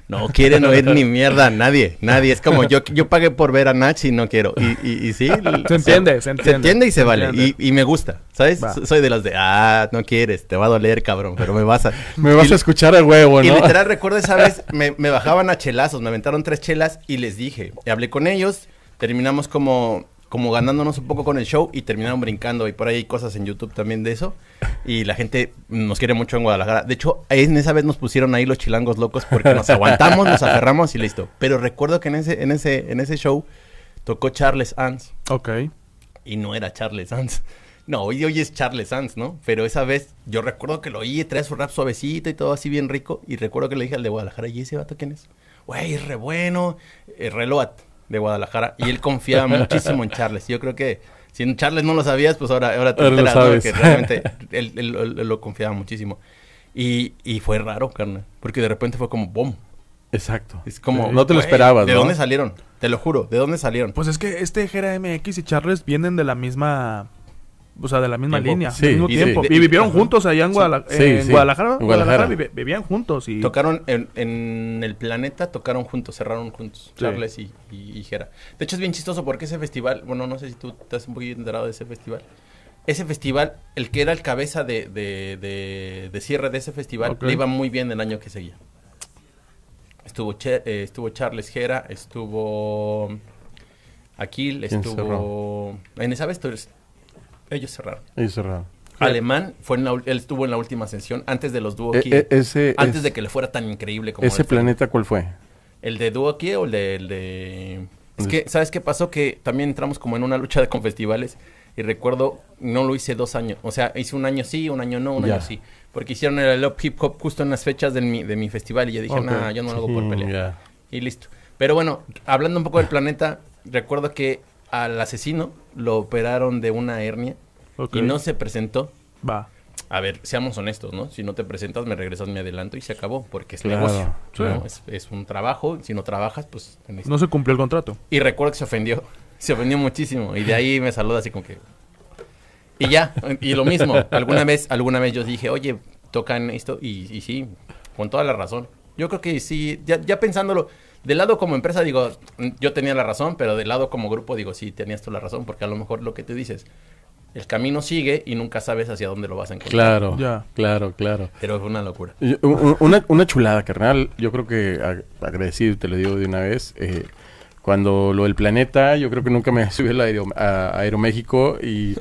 S2: No quieren oír ni <laughs> mierda a nadie, nadie. Es como yo, yo pagué por ver a Nach y no quiero. Y, y, y sí. <laughs>
S1: Se entiende, se entiende.
S2: y se,
S1: Se
S2: vale.
S1: entiende.
S2: Y, y me gusta, ¿sabes?
S1: Va.
S2: Soy de los de, ah, no quieres, te va a doler, cabrón, pero me vas a... <laughs>
S3: Me vas
S2: Y-
S3: a escuchar a huevo,
S2: y
S3: ¿no?
S2: literal recuerdo esa vez, me, me bajaban a chelazos, me aventaron tres chelas y les dije, y hablé con ellos, terminamos como, como ganándonos un poco con el show y terminaron brincando y por ahí hay cosas en YouTube también de eso y la gente nos quiere mucho en Guadalajara. De hecho, en esa vez nos pusieron ahí los chilangos locos porque nos aguantamos, nos aferramos y listo. Pero recuerdo que en ese, en ese, en ese show tocó Charles Ans
S1: Ok.
S2: y no era Charles Sanz. No, hoy, hoy es Charles Sanz, ¿no? Pero esa vez yo recuerdo que lo oí, trae su rap suavecito y todo así bien rico. Y recuerdo que le dije al de Guadalajara, ¿y ese vato quién es? Güey, es re bueno. Eh, Reloat de Guadalajara. Y él confiaba <laughs> muchísimo en Charles. Yo creo que si en Charles no lo sabías, pues ahora, ahora te enteras, ¿no?
S3: sabes.
S2: Que realmente él, él- él- él lo confiaba muchísimo. Y, y fue raro, carnal. Porque de repente fue como, ¡bom!
S3: Exacto.
S2: Es como...
S3: No te lo esperabas,
S2: ¿De
S3: ¿no?
S2: dónde salieron? Te lo juro, ¿de dónde salieron?
S1: Pues es que este Jera MX y Charles vienen de la misma. O sea, de la misma
S2: Tiempo.
S1: línea.
S3: Sí,
S1: al mismo
S3: y
S1: tiempo.
S2: de-
S1: y vivieron
S2: ajá.
S1: juntos allá en, Guadala-
S3: Sí,
S1: en
S3: sí.
S1: Guadalajara.
S3: En
S1: Guadalajara vivían juntos. Y
S2: Tocaron en, en el planeta, tocaron juntos, cerraron juntos,
S1: Sí.
S2: Charles y, y, y Jera. De hecho es bien chistoso porque ese festival, bueno, no sé si tú estás un poquito enterado de ese festival. Ese festival, el que era el cabeza de, de, de- de cierre de ese festival, le iba muy bien el año que seguía. Estuvo, Che- eh, estuvo Charles Jera, estuvo Aquil,
S3: ¿Quién
S2: estuvo... En esa vez todos- ellos cerraron.
S3: Ahí cerrado.
S2: Alemán, fue en la él estuvo en la última sesión, antes de los Duo
S3: E- e- ese
S2: antes
S3: es-
S2: de que le fuera tan increíble como
S3: ¿Ese
S2: fue.
S3: planeta cuál fue?
S2: ¿El de Duo Key o el de, el de- Es que, ¿sabes qué pasó? Que también entramos como en una lucha de- con festivales y recuerdo, no lo hice dos años. O sea, hice un año sí, un año no, un
S3: Ya.
S2: año sí. Porque hicieron el Up Hip Hop justo en las fechas de mi, de mi festival y yo dije,
S1: Ok.
S2: nah, yo no lo hago por <laughs> pelea. Y listo. Pero bueno, hablando un poco del planeta, recuerdo que al asesino lo operaron de una hernia Y no se presentó.
S1: Va.
S2: A ver, seamos honestos, ¿no? Si no te presentas, me regresas mi adelanto y se acabó, porque es
S3: Claro,
S2: negocio.
S3: claro.
S2: ¿no? Es, es un trabajo, si no trabajas, pues... tenés-
S1: No se cumplió el contrato.
S2: Y recuerdo que se ofendió, <laughs> se ofendió muchísimo, y de ahí me saluda así como que... Y ya, y lo mismo, alguna vez, alguna vez yo dije, oye, tocan esto, y, y sí, con toda la razón. Yo creo que sí, ya, ya pensándolo, del lado como empresa digo, yo tenía la razón, pero del lado como grupo digo, sí, tenías tú la razón, porque a lo mejor lo que tú dices, el camino sigue y nunca sabes hacia dónde lo vas a encontrar.
S3: Claro,
S1: Ya.
S3: claro, claro.
S2: Pero fue una locura.
S3: Una, una chulada, carnal. Yo creo que ag- agradecido, te lo digo de una vez. eh, cuando lo del planeta, yo creo que nunca me <laughs> subí a, la Aero- a Aeroméxico y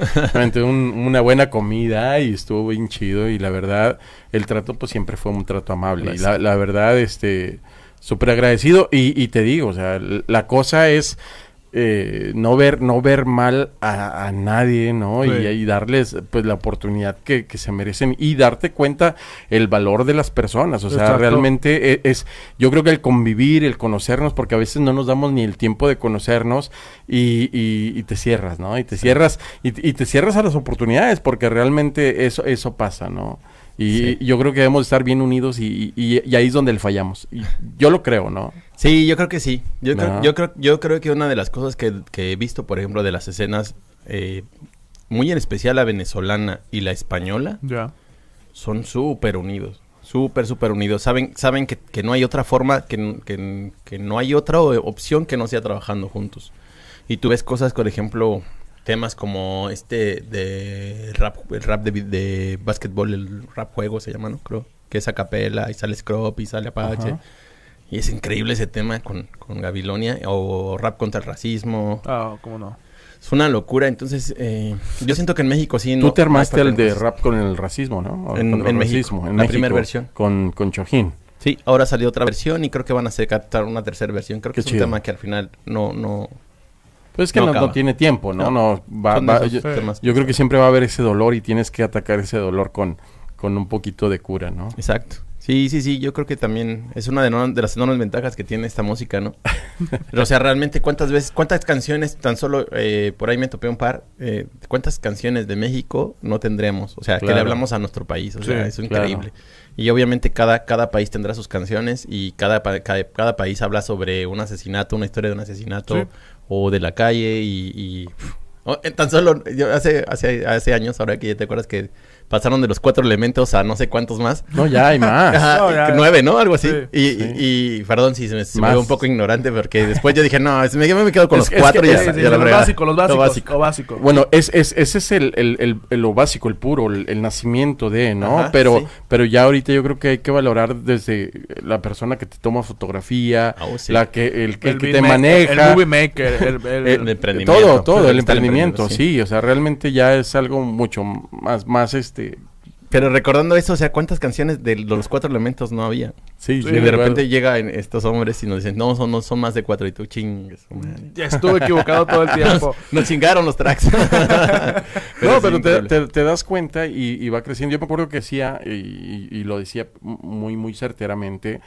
S3: un- una buena comida y estuvo bien chido. Y la verdad, el trato pues siempre fue un trato amable. Y la, la verdad, este, súper agradecido. Y, y te digo, o sea, la cosa es eh, no ver no ver mal a, a nadie, ¿no? Y,
S1: Sí.
S3: y darles pues la oportunidad que, que se merecen y darte cuenta el valor de las personas. O sea,
S1: Exacto.
S3: realmente e- es, yo creo que el convivir, el conocernos, porque a veces no nos damos ni el tiempo de conocernos y, y- y te cierras, ¿no? Y te cierras, y, y te cierras a las oportunidades, porque realmente eso, eso pasa, ¿no? Y
S2: Sí.
S3: yo creo que debemos estar bien unidos y, y- y ahí es donde le fallamos. Y yo lo creo, ¿no?
S2: Sí, yo creo que sí. Yo, creo, yo, creo, yo creo que una de las cosas que, que he visto, por ejemplo, de las escenas, eh, muy en especial la venezolana y la española, son súper unidos. Súper, súper unidos. Saben, saben que, que no hay otra forma, que, que, que no hay otra opción que no sea trabajando juntos. Y tú ves cosas, por ejemplo, temas como este de rap, el rap de, de básquetbol, el rap juego se llama, ¿no? Creo. Que es a capela y sale Scrop y sale Apache.
S3: Ajá.
S2: Y es increíble ese tema con, con Gabilonia. O rap contra el racismo.
S1: Ah, cómo no.
S2: Es una locura. Entonces, eh, yo siento que en México sí
S3: Tú
S2: no-
S3: te
S2: no hay
S3: armaste el de rap con el racismo, ¿no? O
S2: En-
S3: contra
S2: en
S3: el
S2: México,
S3: racismo, en
S2: la primera versión.
S3: Con, con Chojín.
S2: Sí, ahora salió otra versión y creo que van a sacar una tercera versión. Creo que
S3: Qué
S2: es un
S3: chido.
S2: tema que al final no, no...
S3: Pues es que
S2: No
S3: no, no
S2: acaba.
S3: tiene tiempo, ¿no?
S2: No.
S3: no va- va- yo, yo creo que siempre va a haber ese dolor y tienes que atacar ese dolor con, con un poquito de cura, ¿no?
S2: Exacto. Sí, sí, sí, yo creo que también es una de, no- de las enormes ventajas que tiene esta música, ¿no? Pero, <laughs> o sea, realmente, ¿cuántas veces, cuántas canciones, tan solo, eh, por ahí me topé un par, eh, cuántas canciones de México no tendremos? O sea, que le hablamos a nuestro país, o
S1: Sí,
S2: sea, es
S3: claro.
S2: increíble. Y obviamente cada, cada país tendrá sus canciones y cada, cada, cada país habla sobre un asesinato, una historia de un asesinato
S1: Sí.
S2: O de la calle y... y- o, eh, tan solo, yo hace, hace, hace años, ahora que ya te acuerdas que pasaron de los cuatro elementos a no sé cuántos más.
S3: No, ya hay más.
S2: Ajá,
S1: No, ya, ya.
S2: nueve, ¿no? Algo así.
S1: Sí.
S2: y,
S3: Sí.
S2: y, y, perdón si se me, se me
S3: Más.
S2: veo un poco ignorante porque después yo dije, no, es- me, me quedo con
S3: Es
S2: los cuatro
S3: que-
S2: y ya,
S3: sí,
S2: ya
S3: sí,
S2: la
S1: los básicos, los
S2: Lo
S1: básicos,
S2: básico.
S1: lo básico.
S3: Bueno, es, es, ese es el, el, el- el- lo básico, el puro, el, el nacimiento de, ¿no?
S2: Ajá,
S3: pero,
S2: sí.
S3: pero ya ahorita yo creo que hay que valorar desde la persona que te toma fotografía,
S2: Ah, oh, sí.
S3: la que, el, que- el que te maneja.
S1: El movie maker. <laughs> El, el-
S2: El emprendimiento.
S3: Todo, todo, el emprendimiento, sí. o sea, realmente ya es algo mucho más, más este,
S2: Pero recordando eso, o sea, ¿cuántas canciones de los cuatro elementos no había?
S3: sí,
S1: Sí,
S2: y de repente llegan estos hombres y nos dicen, no, son, no, son más de cuatro. Y tú chingues.
S1: Ya estuve equivocado todo el tiempo.
S2: Nos chingaron los tracks. <laughs>
S3: no, pero te,
S2: increíble.
S3: te- te das cuenta y, y va creciendo. Yo me acuerdo que decía, y, y- y lo decía muy, muy certeramente,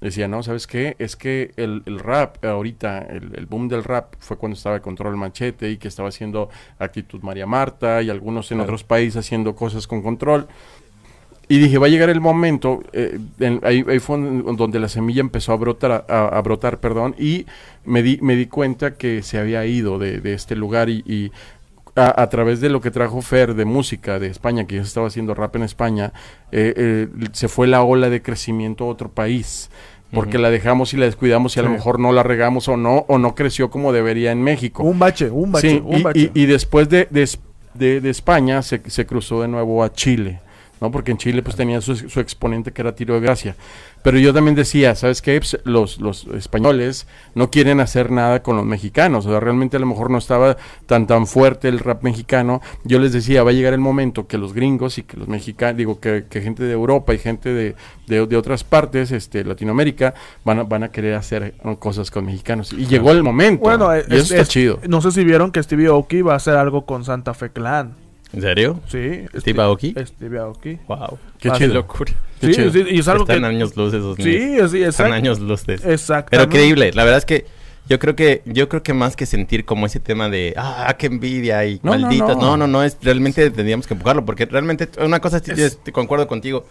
S3: decía, no, ¿sabes qué? Es que el, el rap, ahorita, el, el boom del rap fue cuando estaba Control Machete y que estaba haciendo Actitud María Marta y algunos en
S2: Claro.
S3: otros países haciendo cosas con control. Y dije, va a llegar el momento, eh, en- ahí, ahí fue donde la semilla empezó a brotar, a, a brotar, perdón, y me di, me di cuenta que se había ido de, de este lugar y, y a, a través de lo que trajo Fer de música de España, que ya estaba haciendo rap en España, eh, eh, se fue la ola de crecimiento a otro país. Porque la dejamos y la descuidamos y a lo mejor no la regamos o no, o no creció como debería en México.
S1: Un bache, un bache,
S3: Sí,
S1: un
S3: y,
S1: bache.
S3: y- y después de, de, de- de España se, se cruzó de nuevo a Chile, ¿no? Porque en Chile pues tenía su, su exponente que era Tiro de Gracia. Pero yo también decía, ¿sabes qué? Pues, los, los españoles no quieren hacer nada con los mexicanos. O sea, realmente a lo mejor no estaba tan tan fuerte el rap mexicano. Yo les decía, va a llegar el momento que los gringos y que los mexicanos, digo, que, que gente de Europa y gente de, de, de otras partes, este, Latinoamérica, van a, van a querer hacer cosas con mexicanos. Y llegó el momento.
S1: Bueno,
S3: y
S1: es-
S3: eso está
S1: es-
S3: chido.
S1: No sé si vieron que Stevie Aoki va a hacer algo con Santa Fe Clan.
S2: ¿En serio?
S1: Sí.
S2: ¿Steve Aoki?
S1: Stevie Aoki.
S2: Wow.
S3: Qué chido.
S2: locura.
S3: Qué
S1: Sí,
S3: chido.
S1: sí, y es algo
S2: Están
S1: que...
S2: años luz esos niños.
S1: Sí, sí,
S2: Están
S1: exacto.
S2: años luz de eso.
S1: Exacto.
S2: Pero creíble, la verdad es que yo creo que yo creo que más que sentir como ese tema de ah qué envidia y
S3: No, no,
S2: malditas,
S3: no.
S2: no, no, no, es realmente tendríamos que empujarlo porque realmente una cosa sí,
S1: Es-
S2: te concuerdo contigo.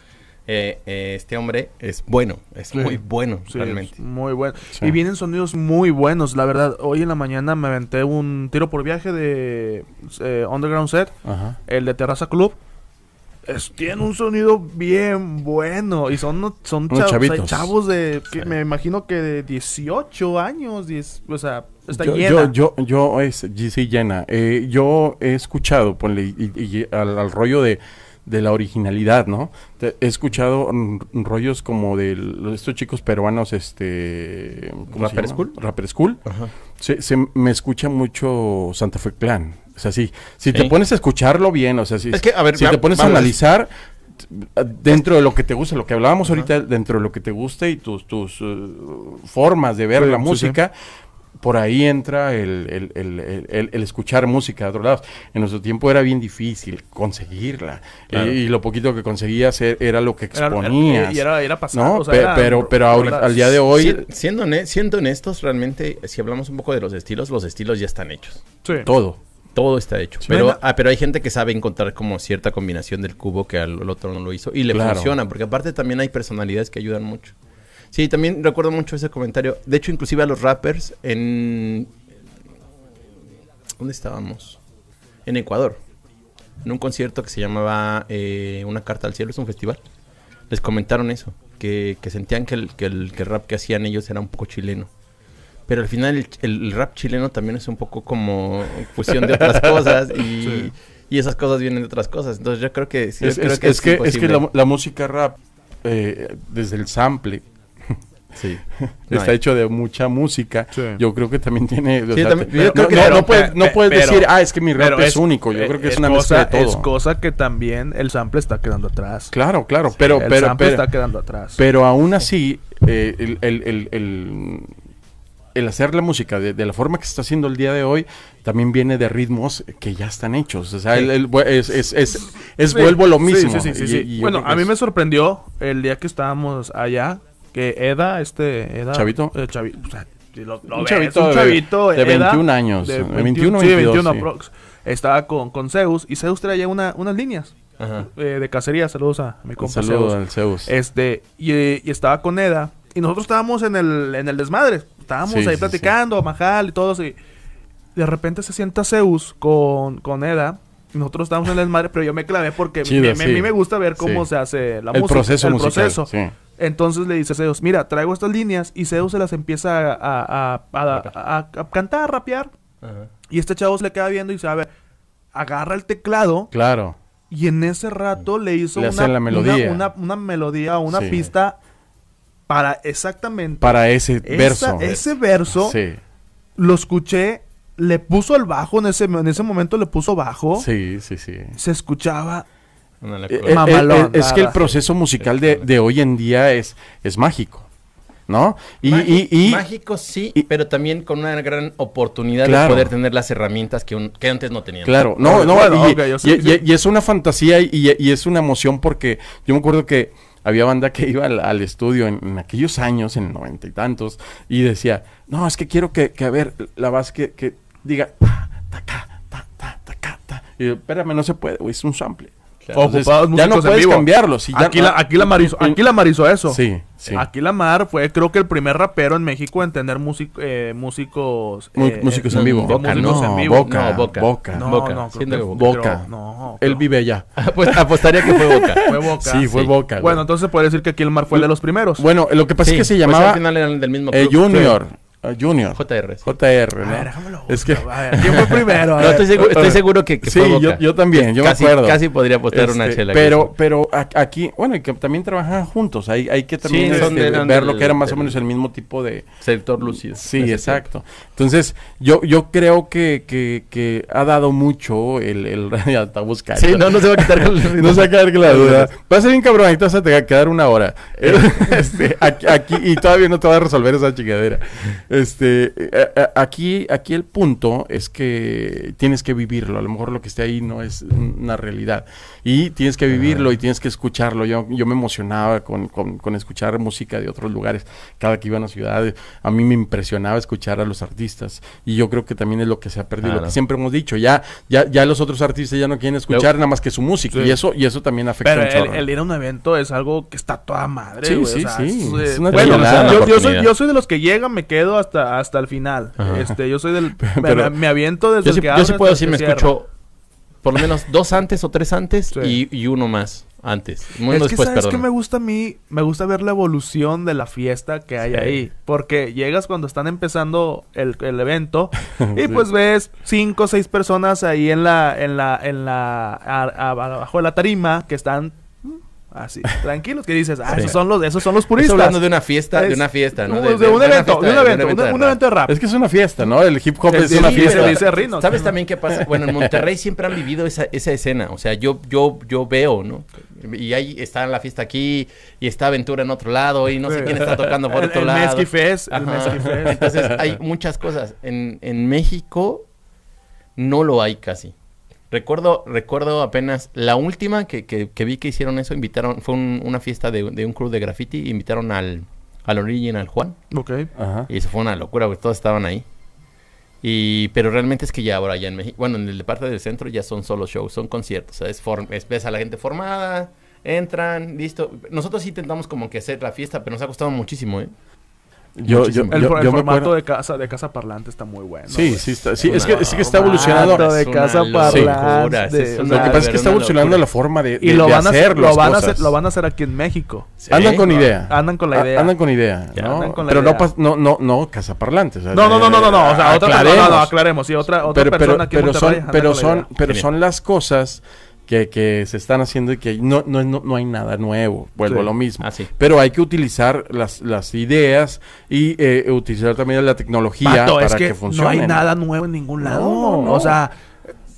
S2: Eh, eh, este hombre es bueno, es
S1: Sí.
S2: muy bueno
S1: Sí,
S2: realmente.
S1: es muy bueno.
S3: Sí.
S1: Y vienen sonidos muy buenos, la verdad. Hoy en la mañana me aventé un tiro por viaje de eh, Underground Set,
S3: Ajá.
S1: el de Terraza Club. Es, tiene un sonido bien bueno. Y son, son
S3: chavitos.
S1: chavos de, que
S2: Sí.
S1: me imagino que de 18 años. 10, o sea, está
S3: yo,
S1: llena.
S3: yo, yo, yo, es, sí, sí, llena. Eh, yo he escuchado, ponle, y, y- y al, al rollo de, de la originalidad, ¿no? Te- he escuchado rollos como de estos chicos peruanos, este... ¿cómo se
S2: ¿Rapper? School?
S3: Rapper School.
S2: Ajá.
S3: Se, se- me escucha mucho Santa Fe Clan. O sea, sí, si te pones a escucharlo bien, o sea, si,
S2: Es que, a ver,
S3: si te pones a analizar dentro de lo que te gusta, lo que hablábamos ahorita, dentro de lo que te gusta y tus, tus eh, formas de ver la
S1: sí,
S3: música, por ahí entra el, el- el- el- escuchar música de otros lados. En nuestro tiempo era bien difícil conseguirla.
S2: Claro.
S3: Y, y lo poquito que conseguías e- era lo que
S1: Era- era-
S3: exponías.
S1: y era, era pasado.
S3: ¿no?
S1: o sea,
S3: Pe-
S1: era-
S3: pero pero
S1: era-
S3: al día de hoy,
S2: Si- siendo, siendo honestos, realmente, si hablamos un poco de los estilos, los estilos ya están hechos.
S1: Sí.
S3: todo.
S2: Todo está hecho.
S1: Sí.
S2: Pero, ah, pero hay gente que sabe encontrar como cierta combinación del cubo que al el otro no lo hizo. Y le
S3: Claro.
S2: funciona, porque aparte también hay personalidades que ayudan mucho. Sí, también recuerdo mucho ese comentario. De hecho, inclusive a los rappers en... ¿Dónde estábamos? En Ecuador. En un concierto que se llamaba eh, Una Carta al Cielo, es un festival. Les comentaron eso, que, que sentían que el, que, el, que el rap que hacían ellos era un poco chileno. Pero al final el, el rap chileno también es un poco como fusión de otras <laughs> cosas y,
S1: Sí.
S2: y esas cosas vienen de otras cosas. Entonces yo creo que sí,
S3: Es,
S2: creo
S3: es- es que, es que la, la música rap, eh, desde el sample,
S2: Sí. <laughs> No
S3: está
S2: hay.
S3: hecho de mucha música.
S1: Sí.
S3: Yo creo que también tiene. o
S2: Sí,
S3: sea,
S2: también-
S3: te-
S2: yo
S3: no,
S2: creo que-
S3: no-
S2: pero-
S3: no puedes, no
S1: pe-
S3: puedes
S1: pero-
S3: decir, ah, es que mi rap es, único. Yo
S1: eh,
S3: creo que es,
S1: es
S3: una
S1: cosa,
S3: mezcla de todo.
S1: Es cosa que también el sample está quedando atrás.
S3: Claro, claro. pero,
S1: el
S3: pero,
S1: sample
S3: pero,
S1: está quedando atrás.
S3: pero aún así, eh, el, el- el- el- el hacer la música de, de la forma que se está haciendo el día de hoy también viene de ritmos que ya están hechos. O sea, el- el- es, es, es, es
S1: Sí,
S3: vuelvo lo mismo.
S1: Sí, sí, sí,
S3: Y-
S1: sí.
S3: y
S1: bueno, a mí
S3: es-
S1: me sorprendió el día que estábamos allá que Eda, este, Eda,
S3: ¿Chavito?
S1: eh, chavi- o sea, si lo- lo
S3: Un
S1: ves,
S3: chavito
S1: un
S3: de-
S1: chavito,
S3: de
S1: Eda,
S3: 21 años,
S1: de
S3: de
S1: 21,
S3: 21,
S1: sí,
S3: 22,
S1: 21
S3: sí.
S1: aprox. Estaba con, con Zeus y Zeus traía una, unas líneas
S2: Ajá.
S1: eh, de cacería. Saludos a mi compa Zeus.
S3: al Zeus.
S1: Este, y, y estaba con Eda. Y nosotros estábamos en el, en el desmadre. Estábamos
S3: Sí,
S1: ahí platicando, Majal y todo. Y de repente se sienta Zeus con, con Eda. Nosotros estábamos en el desmadre, pero yo me clavé porque a mí me gusta ver cómo se hace la
S3: el
S1: música.
S3: proceso
S1: el
S3: musical.
S1: proceso. Entonces le dice a Zeus, mira, traigo estas líneas. Y Zeus se las empieza a, a, a- a- a- a cantar, a rapear.
S2: Ajá.
S1: Y este chavo se le queda viendo y dice, a ver, agarra el teclado.
S3: Claro.
S1: Y en ese rato le hizo
S3: Le
S1: una,
S3: la melodía.
S1: Una, una, una melodía, una
S3: Sí.
S1: pista para exactamente
S3: Para ese
S1: esa-
S3: verso.
S1: ese verso.
S3: Sí.
S1: Lo escuché, le puso el bajo en ese, en ese momento, le puso bajo.
S3: Sí, sí, sí.
S1: Se escuchaba.
S3: Eh, eh,
S1: Mamalón,
S3: eh, es que el proceso musical de, de hoy en día es, es mágico, ¿no? Y,
S2: Mági-
S3: y- y-
S2: Mágico sí,
S3: y-
S2: pero también con una gran oportunidad
S3: Claro.
S2: de poder tener las herramientas que, un- que antes no teníamos.
S3: Claro, no, no,
S1: Bueno,
S3: y, es una fantasía y, y es una emoción porque yo me acuerdo que había banda que iba al, al estudio en, en aquellos años, en el noventa y tantos, y decía, no, es que quiero que, que a ver, la base que, que diga, ta, ta, ta, ta, ta, ca, ta. Y yo, espérame, no se puede, güey, es un sample.
S2: Claro.
S3: Entonces,
S1: Ocupados
S3: ya no puedes
S1: vivo.
S3: cambiarlo. si ya
S1: aquí, la, aquí, la Mar hizo, aquí la Mar hizo eso.
S3: Sí, sí.
S1: Aquí la Mar fue, creo que el primer rapero en México en tener músico- eh, músicos. Eh,
S3: músicos en vivo.
S2: Boca,
S1: músicos
S3: no,
S1: en vivo.
S3: Boca,
S2: No, Boca.
S3: Boca.
S1: No,
S2: Boca,
S1: no, creo
S2: siendo
S1: que-
S2: que
S3: Boca.
S1: creo- no,
S3: Él vive allá. <laughs>
S2: Pues apostaría que fue Boca. <laughs>
S1: Fue Boca.
S3: Sí, fue
S2: Sí.
S3: Boca.
S1: Bueno, entonces puede decir que aquí el Mar fue de los primeros.
S3: Bueno, lo que pasa
S2: Sí,
S3: es que se
S2: pues
S3: llamaba
S2: al final eran del mismo
S3: eh,
S2: club.
S3: Junior. Eh, Junior.
S2: JR. sí.
S3: JR,
S1: A
S3: ¿no?
S1: ver, déjamelo.
S3: Es que
S1: A ver, <laughs> ¿quién fue primero?
S2: No, estoy seguro, estoy seguro que, que
S3: sí,
S2: fue Boca.
S3: yo, yo también, yo
S2: casi,
S3: me acuerdo.
S2: Casi podría apostar una
S3: Este,
S2: chela.
S3: Pero, pero aquí, bueno, y que también trabajan juntos. Hay, hay que también
S2: Sí,
S3: este, ver lo que era más o menos el mismo tipo de,
S2: Sector lúcido.
S3: Sí, exacto. Entonces, yo, yo creo que, que, que ha dado mucho el... el <laughs> ya está buscando.
S2: Sí, no, no se va a quitar <laughs> el
S3: No se va a quedar con la duda. Va a ser bien cabrón, ahorita vas a quedar una hora. Este, aquí, aquí- y todavía no te va a resolver esa chingadera. Este, eh, eh, aquí, aquí el punto es que tienes que vivirlo. A lo mejor lo que esté ahí no es una realidad. Y tienes que vivirlo y tienes que escucharlo. Yo, yo me emocionaba con, con, con escuchar música de otros lugares. Cada que iba a una ciudad, a mí me impresionaba escuchar a los artistas. Y yo creo que también es lo que se ha perdido. Lo que siempre hemos dicho. Ya, ya, ya los otros artistas ya no quieren escuchar nada más que su música.
S1: Sí.
S3: Y eso, y eso también afecta
S1: Pero el, el ir a un evento es algo que está toda madre.
S3: Sí, sí,
S1: o sea,
S3: sí,
S1: es,
S3: es
S1: eh,
S3: una
S1: bueno, yo,
S2: Una
S1: yo soy,
S2: oportunidad.
S1: yo soy de los que llegan, me quedo hasta, hasta el final.
S2: Ajá.
S1: Este, yo soy del. <laughs> me-
S3: Pero-
S1: me, me aviento desde
S2: Yo
S1: el
S2: sí,
S1: que
S2: yo sí puedo decir,
S1: que
S2: me escucho por lo menos dos antes o tres antes
S1: Sí.
S2: y, y uno más antes. Uno
S1: es que
S2: después,
S1: sabes que me gusta a mí, me gusta ver la evolución de la fiesta que hay
S2: Sí.
S1: ahí, porque llegas cuando están empezando el, el evento <laughs> y
S3: Sí.
S1: pues ves cinco o seis personas ahí en la, en la, en la, a- a- abajo de la tarima que están así tranquilos, que dices, ah,
S2: Sí.
S1: esos son los, esos son los
S2: Estás
S1: puristas.
S2: hablando de una fiesta, de una fiesta, ¿no?
S1: de, de un evento,
S2: fiesta,
S1: de un evento,
S2: de
S1: un, un
S2: rap.
S1: evento de rap.
S3: Es que es una fiesta, ¿no? El hip hop es
S1: sí,
S3: una
S1: sí,
S3: fiesta.
S1: dice- dice Rino.
S2: ¿Sabes también qué pasa? Bueno, en Monterrey siempre han vivido esa, esa escena. O sea, yo, yo, yo veo, ¿no? Y ahí está la fiesta aquí, y está Aventura en otro lado, y no sé quién está tocando por
S1: el,
S2: otro
S1: el
S2: lado.
S1: Mezqui Fest, el
S2: Ajá.
S1: Mezqui Fest.
S2: Entonces hay muchas cosas. En, en México no lo hay casi. Recuerdo, recuerdo apenas la última que, que, que vi que hicieron eso, invitaron, fue un- una fiesta de, de un crew de graffiti, invitaron al, al Original Juan.
S1: Ok.
S3: Ajá.
S2: Y eso fue una locura, porque todos estaban ahí. Y, pero realmente es que ya ahora ya en México, bueno, en el parte del centro ya son solo shows, son conciertos, o sea, es, form- es- ves a la gente formada, entran, listo. Nosotros sí intentamos como que hacer la fiesta, pero nos ha costado muchísimo, ¿eh?
S3: Yo, yo.
S1: El,
S3: yo-
S1: el
S3: yo me
S1: formato
S3: acuerdo-
S1: de casa, de casa parlante está muy bueno.
S3: Sí,
S1: güey.
S3: sí, está, sí,
S2: Es
S3: es que, sí que está
S1: formato
S3: evolucionando.
S1: de
S2: Es
S1: casa parlante.
S2: sí, es
S3: Lo que pasa es que está evolucionando la forma de,
S1: Y
S3: de-
S1: lo
S3: de
S1: van, a hacer, lo, van a hacer, lo van a hacer aquí en México.
S3: Andan con idea.
S1: Andan con la
S3: A-
S1: idea.
S3: Andan con idea,
S1: Ya,
S3: ¿no?
S1: andan con la
S3: pero
S1: idea.
S3: no, no, no, no, cazaparlantes. o sea,
S1: No, no, no, no, no, no. O sea, otra, no, no,
S3: aclaremos.
S1: no, aclaremos. Sí, otra, otra
S3: pero, pero,
S1: persona aquí en
S3: pero son, pero son, pero son las cosas que, que se están haciendo y que no, no, no, no hay nada nuevo. Vuelvo
S1: Sí.
S3: a lo mismo. Pero hay que utilizar las, las ideas y eh, utilizar también la tecnología para
S1: es que,
S3: que, funcione.
S1: no hay nada nuevo en ningún lado.
S3: No, no.
S1: O sea,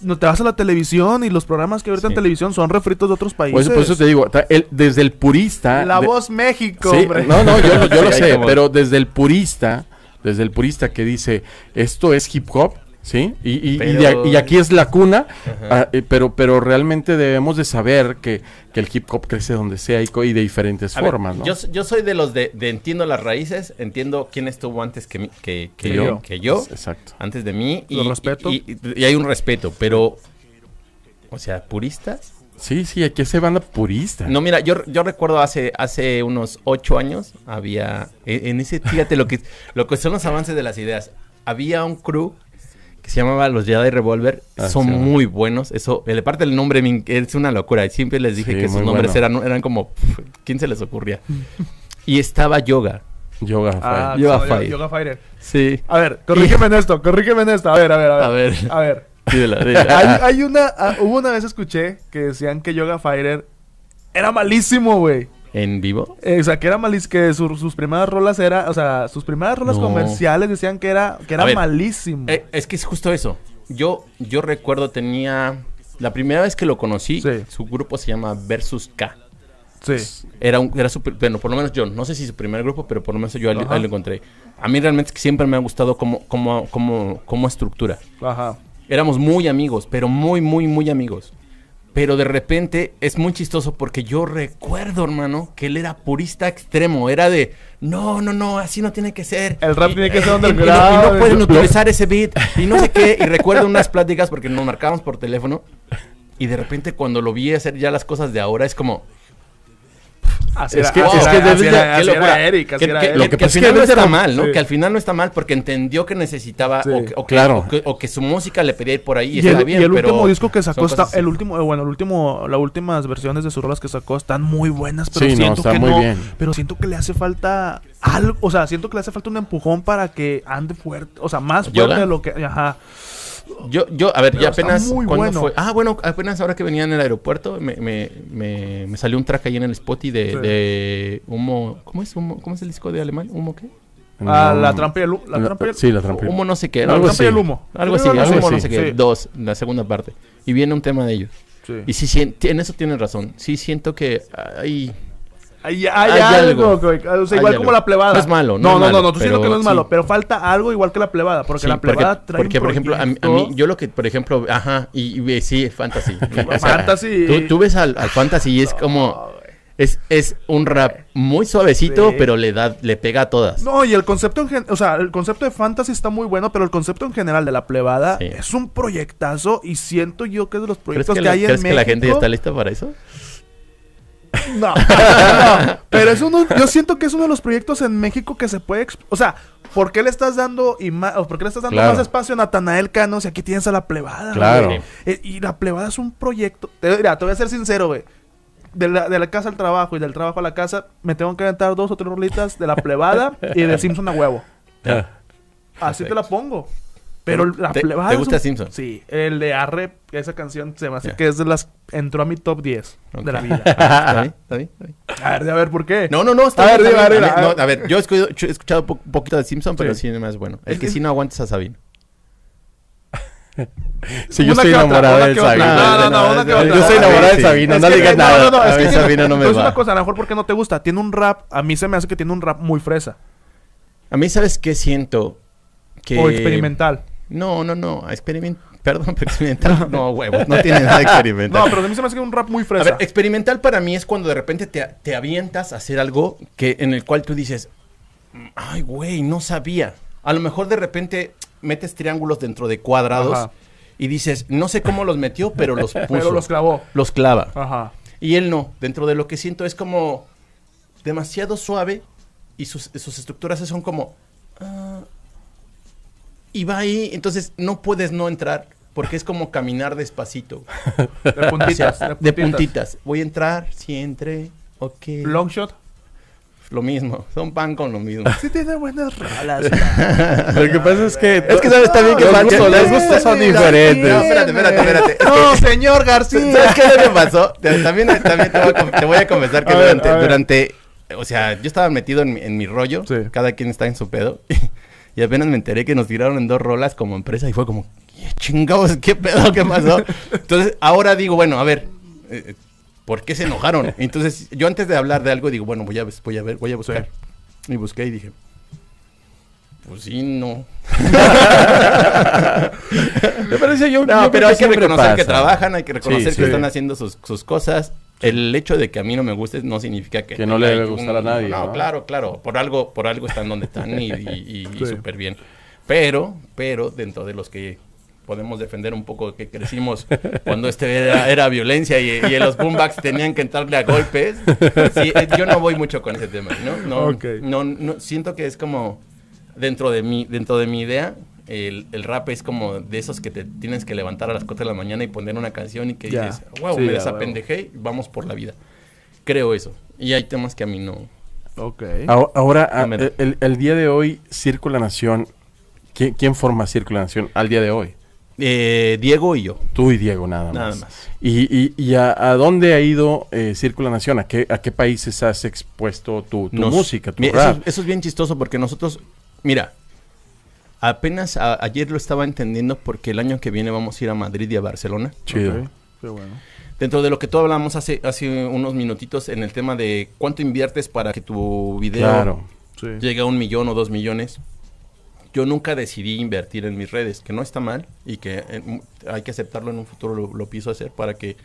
S1: no te vas a la televisión y los programas que ahorita en televisión son refritos de otros países.
S3: por eso te digo, el- desde el purista...
S1: La
S3: de-
S1: voz México,
S3: Sí,
S1: hombre.
S3: no, no, yo, lo- yo <laughs> lo
S2: Sí,
S3: sé,
S2: como-
S3: pero desde el purista, desde el purista que dice, esto es hip hop, ¿sí? Y, y- y de aquí es la cuna, ah, eh, pero, pero realmente debemos de saber que, que el hip hop crece donde sea y, co- y de diferentes
S2: A ver,
S3: formas, ¿no?
S2: yo, yo soy de los de, de entiendo las raíces, entiendo quién estuvo antes que, mi- que, que
S1: Que
S2: yo, que yo,
S3: Exacto.
S2: antes de mí.
S1: Lo
S2: y,
S1: respeto.
S2: Y, y- y hay un respeto, pero, o sea, puristas.
S3: Sí, sí, aquí se banda purista.
S2: No, mira, yo, yo recuerdo hace, hace unos ocho años, había, en, en ese, fíjate lo que, lo que son los avances de las ideas. Había un crew que se llamaba los Jedi Revolver,
S3: Ah,
S2: son
S3: sí.
S2: muy buenos, eso, el parte del nombre es una locura, y siempre les dije
S3: Sí,
S2: que sus nombres
S3: bueno.
S2: eran, eran como, ¿quién se les ocurría? y estaba Yoga,
S3: Yoga.
S1: Ah,
S3: fue-
S2: Yoga
S1: so-
S2: Fire.
S1: Yoga Fighter.
S2: sí,
S1: A ver, corrígeme en esto, corrígeme en esto. A ver, a ver, a ver.
S2: A ver.
S1: A ver.
S2: dímela, <laughs> dímela.
S1: hay, hay una, ah, hubo una vez escuché que decían que Yoga Fighter era malísimo, güey.
S2: ¿En vivo?
S1: Eh, o sea, que era malísimo, que su- sus primeras rolas era, o sea, sus primeras rolas
S2: No.
S1: comerciales decían que era, que era
S2: ver,
S1: malísimo.
S2: Eh, es que es justo eso. Yo, yo recuerdo tenía, la primera vez que lo conocí,
S1: Sí.
S2: su grupo se llama Versus K.
S1: sí.
S2: Era un, era su, bueno, por lo menos yo, no sé si su primer grupo, pero por lo menos yo ahí,
S1: Ajá.
S2: ahí lo encontré. A mí realmente es que siempre me ha gustado como, como, como, como estructura.
S1: Ajá.
S2: Éramos muy amigos, pero muy, muy, muy amigos. Pero de repente es muy chistoso porque yo recuerdo, hermano, que él era purista extremo. Era de, no, no, no, así no tiene que ser.
S1: El rap
S2: Y-
S1: tiene que ser <laughs>
S2: y- y no-
S1: underground.
S2: Y no, pueden <laughs> utilizar ese beat. Y no sé qué. Y recuerdo unas pláticas porque nos marcábamos por teléfono. Y de repente cuando lo vi hacer ya las cosas de ahora es como...
S1: Así
S3: Es
S1: era,
S3: que-
S1: así
S3: es
S1: era-
S3: que
S1: así
S3: debes
S1: era- así era. Eric, así
S2: que,
S1: era
S2: que-
S1: Eric.
S3: Lo que
S2: que
S3: pasa
S2: al
S3: es que
S2: final no está mal, ¿no?
S1: sí.
S2: Que al final no está mal porque entendió que necesitaba
S1: Sí.
S2: o, que, o que-
S3: Claro.
S2: o que, o que su música le pedía ir por ahí y,
S1: Y
S2: está
S1: el,
S2: bien,
S1: y el
S2: pero
S1: último disco que sacó está, el último, eh, bueno, el último, las últimas versiones de sus rolas que sacó están muy buenas, pero
S3: Sí, no,
S1: siento
S3: está
S1: que
S3: muy
S1: no,
S3: bien.
S1: pero siento que le hace falta algo, o sea, siento que le hace falta un empujón para que ande fuerte, o sea, más fuerte
S2: ¿Yoga?
S1: de lo que, ajá,
S2: Yo, yo, a ver,
S1: Pero
S2: ya apenas.
S1: muy
S2: ¿cuándo
S1: bueno.
S2: fue? Ah, bueno, apenas ahora que venía en el aeropuerto, me, me, me, me salió un track ahí en el Spotify de,
S1: Sí.
S2: de Humo. ¿Cómo es Humo? ¿Cómo es el disco de alemán? ¿Humo qué?
S1: Ah,
S3: No.
S1: la trampa y el, hu- la
S3: No,
S1: trampa y el-
S3: Sí, la trampa. y-
S2: Humo no sé qué.
S1: la
S3: algo
S1: trampa y
S3: así.
S1: el humo.
S2: Algo así,
S1: Sí,
S2: algo
S3: así,
S2: no sé qué.
S1: sí.
S2: Dos, la segunda parte. Y viene un tema de ellos.
S1: Sí.
S2: Y sí, sien- en eso tienes razón. Sí siento que hay...
S1: Hay, hay
S2: Hay
S1: algo,
S2: algo.
S1: güey, o sea,
S2: Hay
S1: igual
S2: algo.
S1: como la plebada.
S2: No es malo, no
S1: No,
S2: es
S1: no,
S2: malo,
S1: no, no, tú
S2: pero
S1: que no es malo,
S2: sí.
S1: pero falta algo igual que la plebada, porque
S2: Sí,
S1: la plebada trae
S2: porque, por ejemplo, a a mí- yo lo que, por ejemplo, ajá, y, sí, <laughs> fantasy. O sea,
S1: Fantasy.
S2: Tú, tú ves al, al fantasy y es como, es, es un rap muy suavecito,
S1: Sí.
S2: pero le da, le pega a todas.
S1: No, y el concepto en gen- o sea, el concepto de fantasy está muy bueno, pero el concepto en general de la plebada
S2: Sí.
S1: es un proyectazo y siento yo que es de los
S2: ¿Crees
S1: proyectos
S2: que,
S1: que,
S2: la,
S1: hay
S2: crees
S1: en
S2: que la gente ya está lista para eso? <laughs>
S1: No, <laughs> no, pero es uno, yo siento que es uno de los proyectos en México que se puede, o sea, ¿por qué le estás dando o por qué le estás dando
S3: Claro.
S1: más espacio a Natanael Cano si aquí tienes a la plebada?
S3: Claro.
S1: güey? Eh, y la plebada es un proyecto, te, mira, te voy a ser sincero, güey. De la, de la casa al trabajo y del trabajo a la casa, me tengo que aventar dos o tres rolitas de la plebada y de Simpson a huevo. <laughs>
S3: Ah.
S1: Así te la pongo. Pero la
S2: ¿Te-
S1: plebada.
S2: te
S1: es
S2: gusta
S1: un-
S2: Simpson?
S1: Sí, el de Arre, esa canción se me hace que es de las. Entró a mi top 10 de la <laughs> vida.
S2: ¿Está bien?
S1: A ver, a ver, ¿por qué?
S2: No, no, no, está
S1: A
S2: bien,
S1: ver,
S2: A no,
S1: ver.
S2: a ver, yo he escuchado, he escuchado po- un poquito de Simpson, pero
S1: Sí.
S2: sí no es bueno.
S1: Es
S2: El que
S1: que-
S2: sí no aguantes a Sabine. <laughs>
S3: Sí, yo estoy enamorado de. Sabina.
S1: No, no, no,
S3: Yo estoy enamorado de
S2: Sí.
S3: Sabina,
S1: Es
S3: no le digas nada.
S1: No, no, no, es que
S2: no me va.
S1: una cosa, a lo mejor porque no te gusta. Tiene un rap, a mí se me hace que tiene un rap muy fresa.
S2: A mí, ¿sabes qué siento? Que...
S1: O experimental.
S2: No, no, no. Experiment... <laughs> Perdón, pero experimental. <laughs> No, huevos. No tiene nada de experimental.
S1: No, pero a mí se me hace un rap muy
S2: A
S1: fresa.
S2: ver, experimental para mí es cuando de repente te, te avientas a hacer algo que en el cual tú dices, ay, güey, no sabía. A lo mejor de repente metes triángulos dentro de cuadrados
S1: Ajá.
S2: y dices, no sé cómo los metió, pero los <laughs> puso.
S1: pero los clavó.
S2: Los clava.
S1: Ajá.
S2: Y él no. Dentro de lo que siento es como demasiado suave y sus, sus estructuras son como... ah, y va ahí, entonces no puedes no entrar porque es como caminar despacito. <laughs>
S1: De
S2: O sea,
S1: puntitas.
S2: de puntitas. Voy a entrar, si entré, ok.
S1: Long shot.
S2: Lo mismo, son pan con lo mismo.
S1: Sí tiene buenas rolas. <laughs>
S3: Lo que pasa es que...
S2: Es que sabes también que
S3: los los gustos son diferentes.
S2: No, espérate, espérate, espérate.
S1: No, señor García. <laughs>
S2: ¿Sabes qué que pasó? Te- También, también te, voy a, com- te voy a confesar que
S1: A
S2: durante,
S1: ver.
S2: durante, o sea, yo estaba metido en mi, en mi rollo,
S1: Sí.
S2: cada quien está en su pedo, y apenas me enteré que nos tiraron en dos rolas como empresa y fue como, "¿Qué chingados, qué pedo, qué pasó. Entonces, ahora digo, bueno, a ver, eh, ¿por qué se enojaron? Entonces, yo antes de hablar de algo digo, bueno, voy a, voy a ver, voy a buscar. Y busqué y dije, Pues sí, no. <laughs>
S3: Me parece yo.
S2: No,
S3: yo
S2: pero hay que reconocer que trabajan, hay que reconocer
S3: Sí,
S2: que
S3: sí.
S2: están haciendo sus, sus cosas. El hecho de que a mí no me guste no significa que...
S3: Que no le debe gustar a nadie,
S2: No,
S3: ¿no?
S2: claro, claro. Por algo, por algo están donde están y, y- y
S1: Sí.
S2: súper bien. Pero, pero, dentro de los que podemos defender un poco que crecimos cuando este era, era violencia y, y en los boombacks tenían que entrarle a golpes. Sí, eh, yo no voy mucho con ese tema, ¿no? No, no, siento que es como dentro de mi, dentro de mi idea, el, el rap es como de esos que te tienes que levantar a las 4 de la mañana y poner una canción y que
S1: Ya.
S2: dices, wow,
S1: Sí,
S2: me desapendejé, vamos por la vida. Creo eso. Y hay temas que a mí no.
S1: Ok.
S3: Ahora, ah, el, el día de hoy, Círculo Nación, ¿quién, quién forma Círculo Nación al día de hoy?
S2: Eh, Diego y yo.
S3: Tú y Diego, nada más.
S2: Nada más.
S3: ¿Y, y, y a, a dónde ha ido eh, Círculo Nación? ¿A qué, ¿A qué países has expuesto tu, tu
S2: Nos-
S3: música, tu
S2: Mi-
S3: rap?
S2: Eso, eso es bien chistoso porque nosotros, mira, apenas a- ayer lo estaba entendiendo porque el año que viene vamos a ir a Madrid y a Barcelona.
S3: Chido.
S1: Ok, Qué bueno.
S2: Dentro de lo que tú hablamos hace, hace unos minutitos en el tema de cuánto inviertes para que tu video
S3: Claro.
S2: Llegue a un millón o dos millones. Yo nunca decidí invertir en mis redes, que no está mal y que eh, hay que aceptarlo en un futuro, lo, lo pienso hacer para que...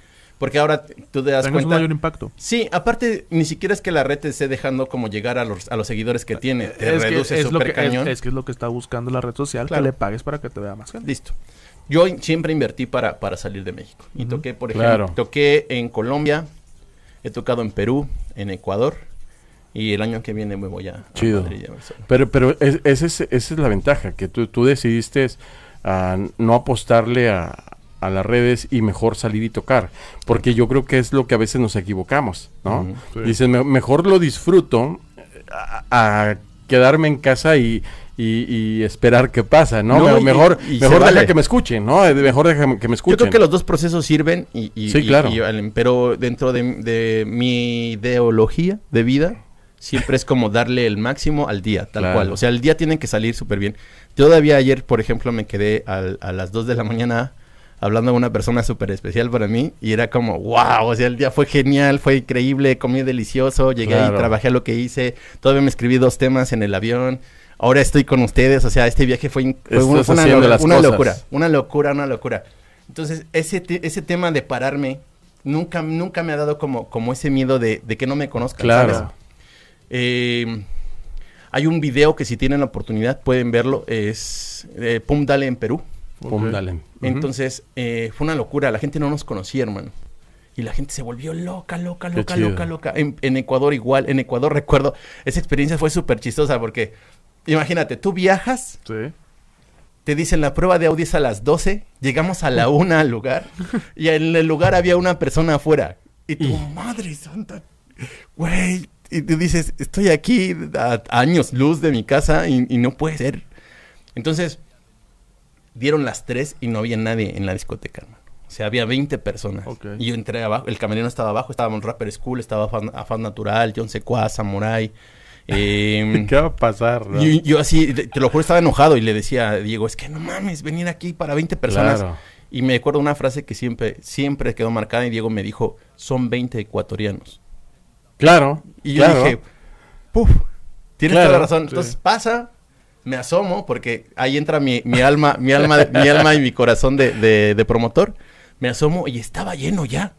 S2: Porque ahora tú te das
S1: Tengas un
S2: cuenta...
S1: mayor impacto.
S2: Sí, aparte, ni siquiera es que la red te esté dejando como llegar a los, a los seguidores que tiene. Te
S1: es, que,
S2: reduce
S1: es, lo que, es,
S2: cañón.
S1: es que es lo que está buscando la red social,
S2: Claro.
S1: que le pagues para que te vea más gente.
S2: Listo. Yo siempre invertí para, para salir de México. Y toqué, por
S3: Claro.
S2: ejemplo, toqué en Colombia, he tocado en Perú, en Ecuador, y el año que viene me voy a, a
S3: Chido.
S2: Madrid y a Barcelona.
S3: Pero, pero es- es- esa es la ventaja, que tú, tú decidiste ah, no apostarle a, a las redes y mejor salir y tocar. Porque yo creo que es lo que a veces nos equivocamos, ¿no?
S1: Sí.
S3: "Me- mejor lo disfruto a, a quedarme en casa y, y- y esperar qué pasa, ¿no? Mejor
S2: y
S3: mejor deja
S2: vale.
S3: que me escuchen, ¿no? Mejor deja que me escuchen.
S2: Yo creo que los dos procesos sirven y, y-
S3: Sí, claro.
S2: pero dentro de, de mi ideología de vida siempre es como darle el máximo al día, tal
S3: Claro.
S2: cual. O sea, el día tiene que salir súper bien. Todavía ayer, por ejemplo, me quedé al- a las 2 de la mañana hablando con una persona súper especial para mí y era como, wow, o sea, el día fue genial, fue increíble, comí delicioso, llegué
S3: Claro.
S2: y trabajé a lo que hice, todavía me escribí dos temas en el avión. Ahora estoy con ustedes, o sea, este viaje fue, fue una, locura, una locura, una locura. Entonces, ese, te- ese tema de pararme nunca, nunca me ha dado como, como ese miedo de, de que no me conozcan.
S3: Claro.
S2: ¿sabes? Eh, hay un video que si tienen la oportunidad pueden verlo, es eh, Pum Dale en Perú.
S3: Pum, dale.
S2: Entonces, eh, fue una locura, la gente no nos conocía, hermano. Y la gente se volvió loca, loca, loca, loca, loca. En, en Ecuador igual, en Ecuador <laughs> recuerdo, esa experiencia fue súper chistosa porque, imagínate, tú viajas,
S1: Sí.
S2: te dicen la prueba de audio es a las 12, llegamos a la una al lugar <laughs> y en el lugar había una persona afuera. Y tu madre santa, güey. Y tú dices, estoy aquí a años luz de mi casa y, y no puede ser. Entonces, dieron las 3 y no había nadie en la discoteca, hermano. O sea, había 20 personas. Y yo entré abajo, el camerino estaba abajo, estaba un Rapper School, estaba Afán, Afán Natural, John Secua, Samurai. em, <laughs>
S3: ¿Qué va a pasar? no?
S2: y yo así, te lo juro, estaba enojado y le decía a Diego, es que no mames, venir aquí para 20 personas.
S3: Claro.
S2: Y me acuerdo una frase que siempre, siempre quedó marcada y Diego me dijo, son 20 ecuatorianos.
S3: Claro.
S2: Y yo
S3: claro.
S2: dije, puf, tienes
S3: Claro,
S2: toda la razón.
S1: sí.
S2: Entonces pasa, me asomo, porque ahí entra mi, mi alma, mi alma, mi alma y mi corazón de, de- de promotor. Me asomo y estaba lleno ya.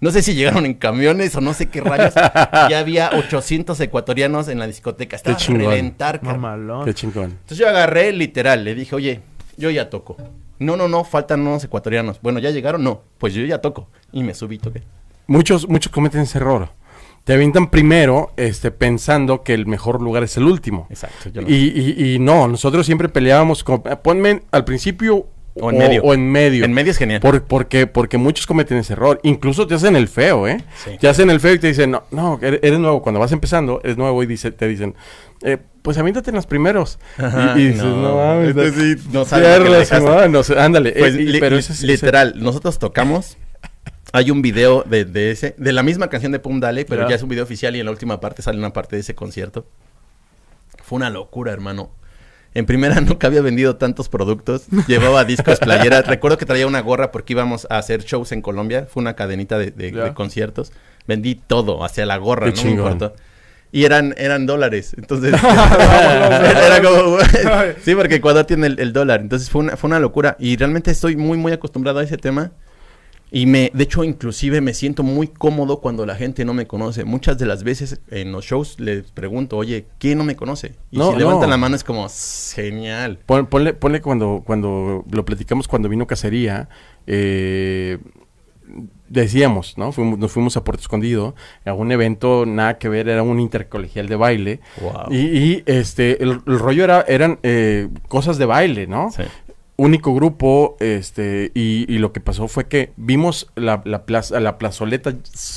S2: No sé si llegaron en camiones o no sé qué rayos. <laughs> ya había 800 ecuatorianos en la discoteca. Estaba a
S3: chingón.
S2: reventar.
S1: Mamalón.
S3: Qué chingón.
S2: Entonces yo agarré literal, le dije, oye, yo ya toco. No, no, no, faltan unos ecuatorianos. Bueno, ¿ya llegaron? No, pues yo ya toco. Y me subí y toqué.
S3: Muchos, muchos cometen ese error. Te avientan primero, este, pensando que el mejor lugar es el último.
S2: Exacto. yo no-
S3: Y, y- y no, nosotros siempre peleábamos con, ponme al principio
S2: O en medio.
S3: O en medio.
S2: En medio es genial.
S3: Por- porque, porque muchos cometen ese error. Incluso te hacen el feo, ¿eh?
S2: Sí.
S3: Te hacen el feo y te dicen, no, no, eres, nuevo. Cuando vas empezando, eres nuevo y dice, te dicen, eh, pues aviéntate en los primeros.
S2: Ajá,
S3: y, y dices,
S2: no.
S3: no, mames,
S2: sí, no
S3: no
S2: sabe lo que le dejaste.
S3: no sé, ándale.
S2: Pues
S3: eh,
S2: li-
S3: pero
S2: li-
S3: es-
S2: literal, nosotros tocamos. Hay un video de, de ese, de la misma canción de Pum Dale, pero
S1: Ya.
S2: ya es un video oficial y en la última parte sale una parte de ese concierto. Fue una locura, hermano. En primera <laughs> nunca había vendido tantos productos. Llevaba discos, playeras. <laughs> Recuerdo que traía una gorra porque íbamos a hacer shows en Colombia. Fue una cadenita de, de-
S1: Ya.
S2: de conciertos. Vendí todo, hacia la gorra,
S3: Qué
S2: no y eran, eran dólares. Entonces, <laughs> era como... sí, porque Ecuador tiene el, el dólar. Entonces fue una, fue una locura. Y realmente estoy muy, muy acostumbrado a ese tema. Y me, de hecho, inclusive me siento muy cómodo cuando la gente no me conoce. Muchas de las veces en los shows les pregunto, oye, ¿quién no me conoce? Y
S3: No,
S2: si levantan
S3: no.
S2: la mano es como, genial.
S3: Pon- ponle, ponle cuando, cuando lo platicamos cuando vino Cacería, eh, decíamos, ¿no? Fuimos, nos fuimos a Puerto Escondido, a un evento nada que ver, era un intercolegial de baile.
S2: Wow.
S3: Y, y, este, el, el rollo era, eran eh, cosas de baile, ¿no?
S2: Sí.
S3: Único grupo, este, y, y lo que pasó fue que vimos la, la plaza, la plazoleta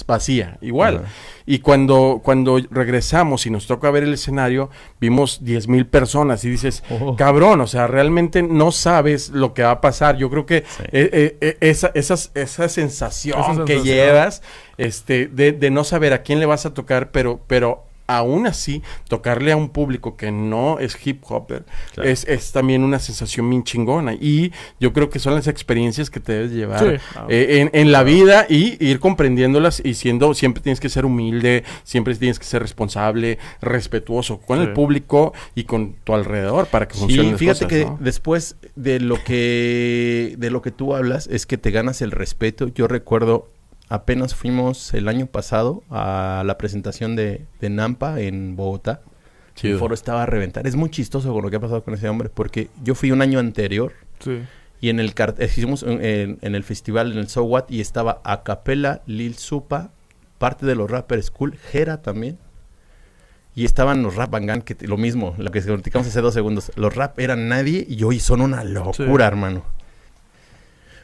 S3: vacía, igual. Y cuando, cuando regresamos y nos toca ver el escenario, vimos 10 mil personas y dices,
S2: Oh.
S3: cabrón, o sea, realmente no sabes lo que va a pasar. Yo creo que
S2: Sí.
S3: eh, eh, eh, esa, esas- esa sensación
S1: Esa
S3: que
S1: sensación.
S3: llevas, este, de, de no saber a quién le vas a tocar, pero, pero aún así, tocarle a un público que no es hip hopper
S2: Claro.
S3: es, es también una sensación bien chingona. Y yo creo que son las experiencias que te debes llevar
S1: Sí.
S3: Eh, en, en la vida y ir comprendiéndolas y siendo, siempre tienes que ser humilde, siempre tienes que ser responsable, respetuoso con
S1: Sí.
S3: el público y con tu alrededor para que funcionen
S2: Sí,
S3: las
S2: fíjate
S3: cosas,
S2: que
S3: ¿no?
S2: después de lo que de lo que tú hablas es que te ganas el respeto. Yo recuerdo apenas fuimos el año pasado a la presentación de, de Nampa en Bogotá.
S3: Chido.
S2: El foro estaba a reventar. Es muy chistoso con lo que ha pasado con ese hombre porque yo fui un año anterior
S1: Sí.
S2: y en el eh, hicimos en, en- en el festival en el So What y estaba Acapella, Lil Supa, parte de los rappers Cool, Jera también. Y estaban los Rap Bangan, que lo mismo, lo que platicamos hace dos segundos. Los rap eran nadie y hoy son una locura, hermano.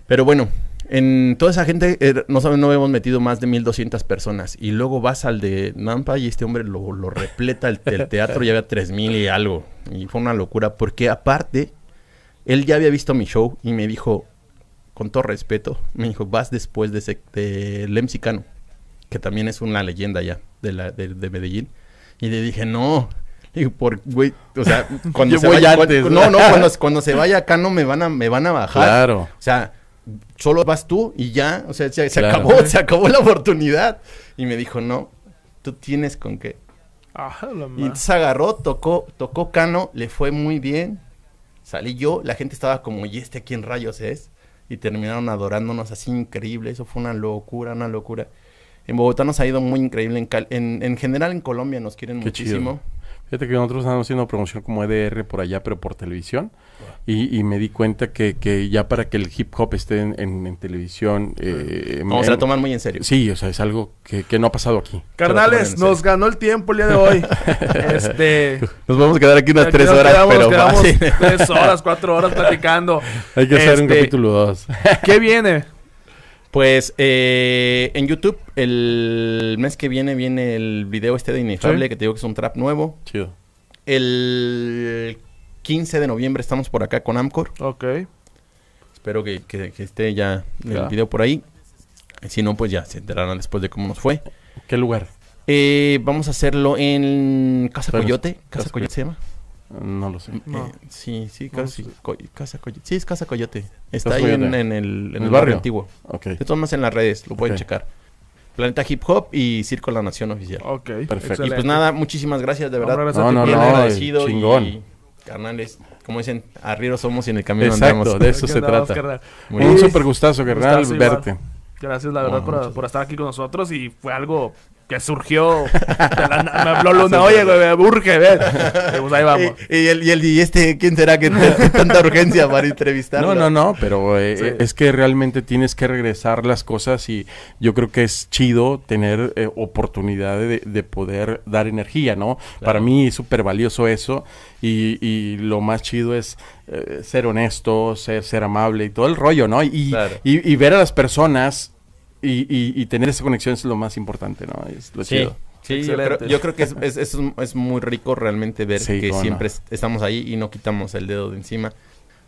S2: Pero bueno, en toda esa gente, eh, no saben, no hemos metido más de 1200 personas. Y luego vas al de Nampa y este hombre lo, lo repleta el, el teatro, ya había 3000 y algo. Y fue una locura, porque aparte, él ya había visto mi show y me dijo, con todo respeto, me dijo, vas después de, ese, de Cano, que también es una leyenda ya de, la, de, de Medellín. Y le dije, no. Digo, por, güey, o sea, <laughs> cuando
S3: Yo
S2: se
S3: voy
S2: vaya,
S3: antes,
S2: cuando- no, no, cuando, <laughs> cuando se vaya Cano me van a, me van a bajar.
S3: Claro.
S2: O sea, solo vas tú y ya, o sea, se, se
S3: Claro.
S2: acabó, <laughs> se acabó la oportunidad. Y me dijo, no, tú tienes con qué.
S1: Ah, la
S2: Y entonces agarró, tocó, tocó Cano, le fue muy bien. Salí yo, la gente estaba como, ¿y este quién rayos es? Y terminaron adorándonos así increíble. Eso fue una locura, una locura. En Bogotá nos ha ido muy increíble. En, Cal- en, en general en Colombia nos quieren
S3: Qué
S2: muchísimo.
S3: chido. Fíjate que nosotros estamos haciendo promoción como EDR por allá, pero por televisión. Y, y me di cuenta que, que ya para que el hip hop esté en, en- en televisión... Eh,
S2: Como se
S3: en-
S2: la toman muy en serio.
S3: Sí, o sea, es algo que, que no ha pasado aquí.
S1: Carnales,
S2: Se
S1: nos ganó el tiempo el día de hoy. <laughs> este.
S2: Nos vamos a quedar aquí unas
S1: aquí
S2: tres
S1: nos
S2: horas,
S1: quedamos,
S2: pero
S1: nos quedamos
S2: fácil.
S1: tres horas, cuatro horas platicando. <laughs>
S3: Hay que hacer un
S1: Este,
S3: capítulo 2.
S1: ¿Qué viene?
S2: Pues eh, en YouTube el mes que viene viene el video este de Inefable,
S1: Sí.
S2: que te digo que es un trap nuevo.
S3: Chido.
S2: El 15 de noviembre estamos por acá con Amcor.
S1: Ok.
S2: Espero que, que- que esté ya el
S3: Ya.
S2: video por ahí. Si no, pues ya se enterarán después de cómo nos fue.
S3: ¿Qué lugar?
S2: Eh, vamos a hacerlo en Casa Coyote. ¿Casa
S3: Casa
S2: Coyote se llama?
S3: No lo sé.
S1: No.
S2: Eh, sí, sí,
S1: No
S2: casi,
S1: sé.
S2: Co- Casa Coyote. Sí, es Casa Coyote. Está
S3: Casa
S2: ahí en,
S3: Coyote.
S2: en el, en
S3: ¿En
S2: el
S3: el
S2: barrio antiguo.
S3: Ok.
S2: De todas maneras en las redes, lo pueden
S3: Ok.
S2: checar. Planeta Hip Hop y Circo La Nación Oficial.
S1: Ok.
S3: Perfecto.
S2: Y
S1: excelente.
S2: pues nada, muchísimas gracias, de verdad.
S3: No, no,
S2: Bien
S3: no,
S2: agradecido
S3: chingón.
S2: y carnales, como dicen, arrieros somos y en el camino
S3: Exacto,
S2: andamos.
S3: de eso <laughs> se
S1: andamos,
S3: trata.
S2: Muy
S3: Un
S2: bien.
S3: súper gustazo, carnal,
S1: igual.
S3: verte.
S1: Gracias, la verdad, por, por estar aquí con nosotros y fue algo que surgió. de la na- me habló <laughs> Luna, oye, güey, me urge, ven. Y pues ahí vamos.
S2: Y, y el, y, el, y este, ¿quién será que tiene tanta urgencia para entrevistarlo?
S3: No, no, no, pero eh,
S1: Sí.
S3: es que realmente tienes que regresar las cosas y yo creo que es chido tener eh, oportunidad de, de poder dar energía, ¿no? Para mí es súper valioso eso y, y lo más chido es eh, ser honesto, ser, ser amable y todo el rollo, ¿no? Y,
S2: Claro.
S3: y, y ver a las personas y, y- y tener esa conexión es lo más importante, ¿no? Es lo
S2: Sí,
S3: chido.
S2: sí yo, creo, yo creo que es, <laughs> es, es, es muy rico realmente ver
S3: Sí,
S2: que
S3: no.
S2: siempre es- estamos ahí y no quitamos el dedo de encima.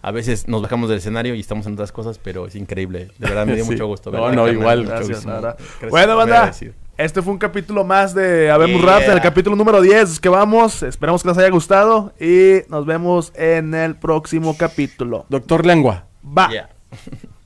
S2: A veces nos bajamos del escenario y estamos en otras cosas, pero es increíble. De verdad me dio <laughs>
S3: Sí.
S2: mucho gusto.
S3: No,
S2: ¿verdad,
S3: no, igual,
S1: Gracias, Bueno, banda. Este fue un capítulo más de Habemos
S2: Yeah.
S1: El capítulo número 10 que vamos. Esperamos que les haya gustado y nos vemos en el próximo capítulo.
S3: Doctor Lengua.
S1: Va.
S2: Yeah. <laughs>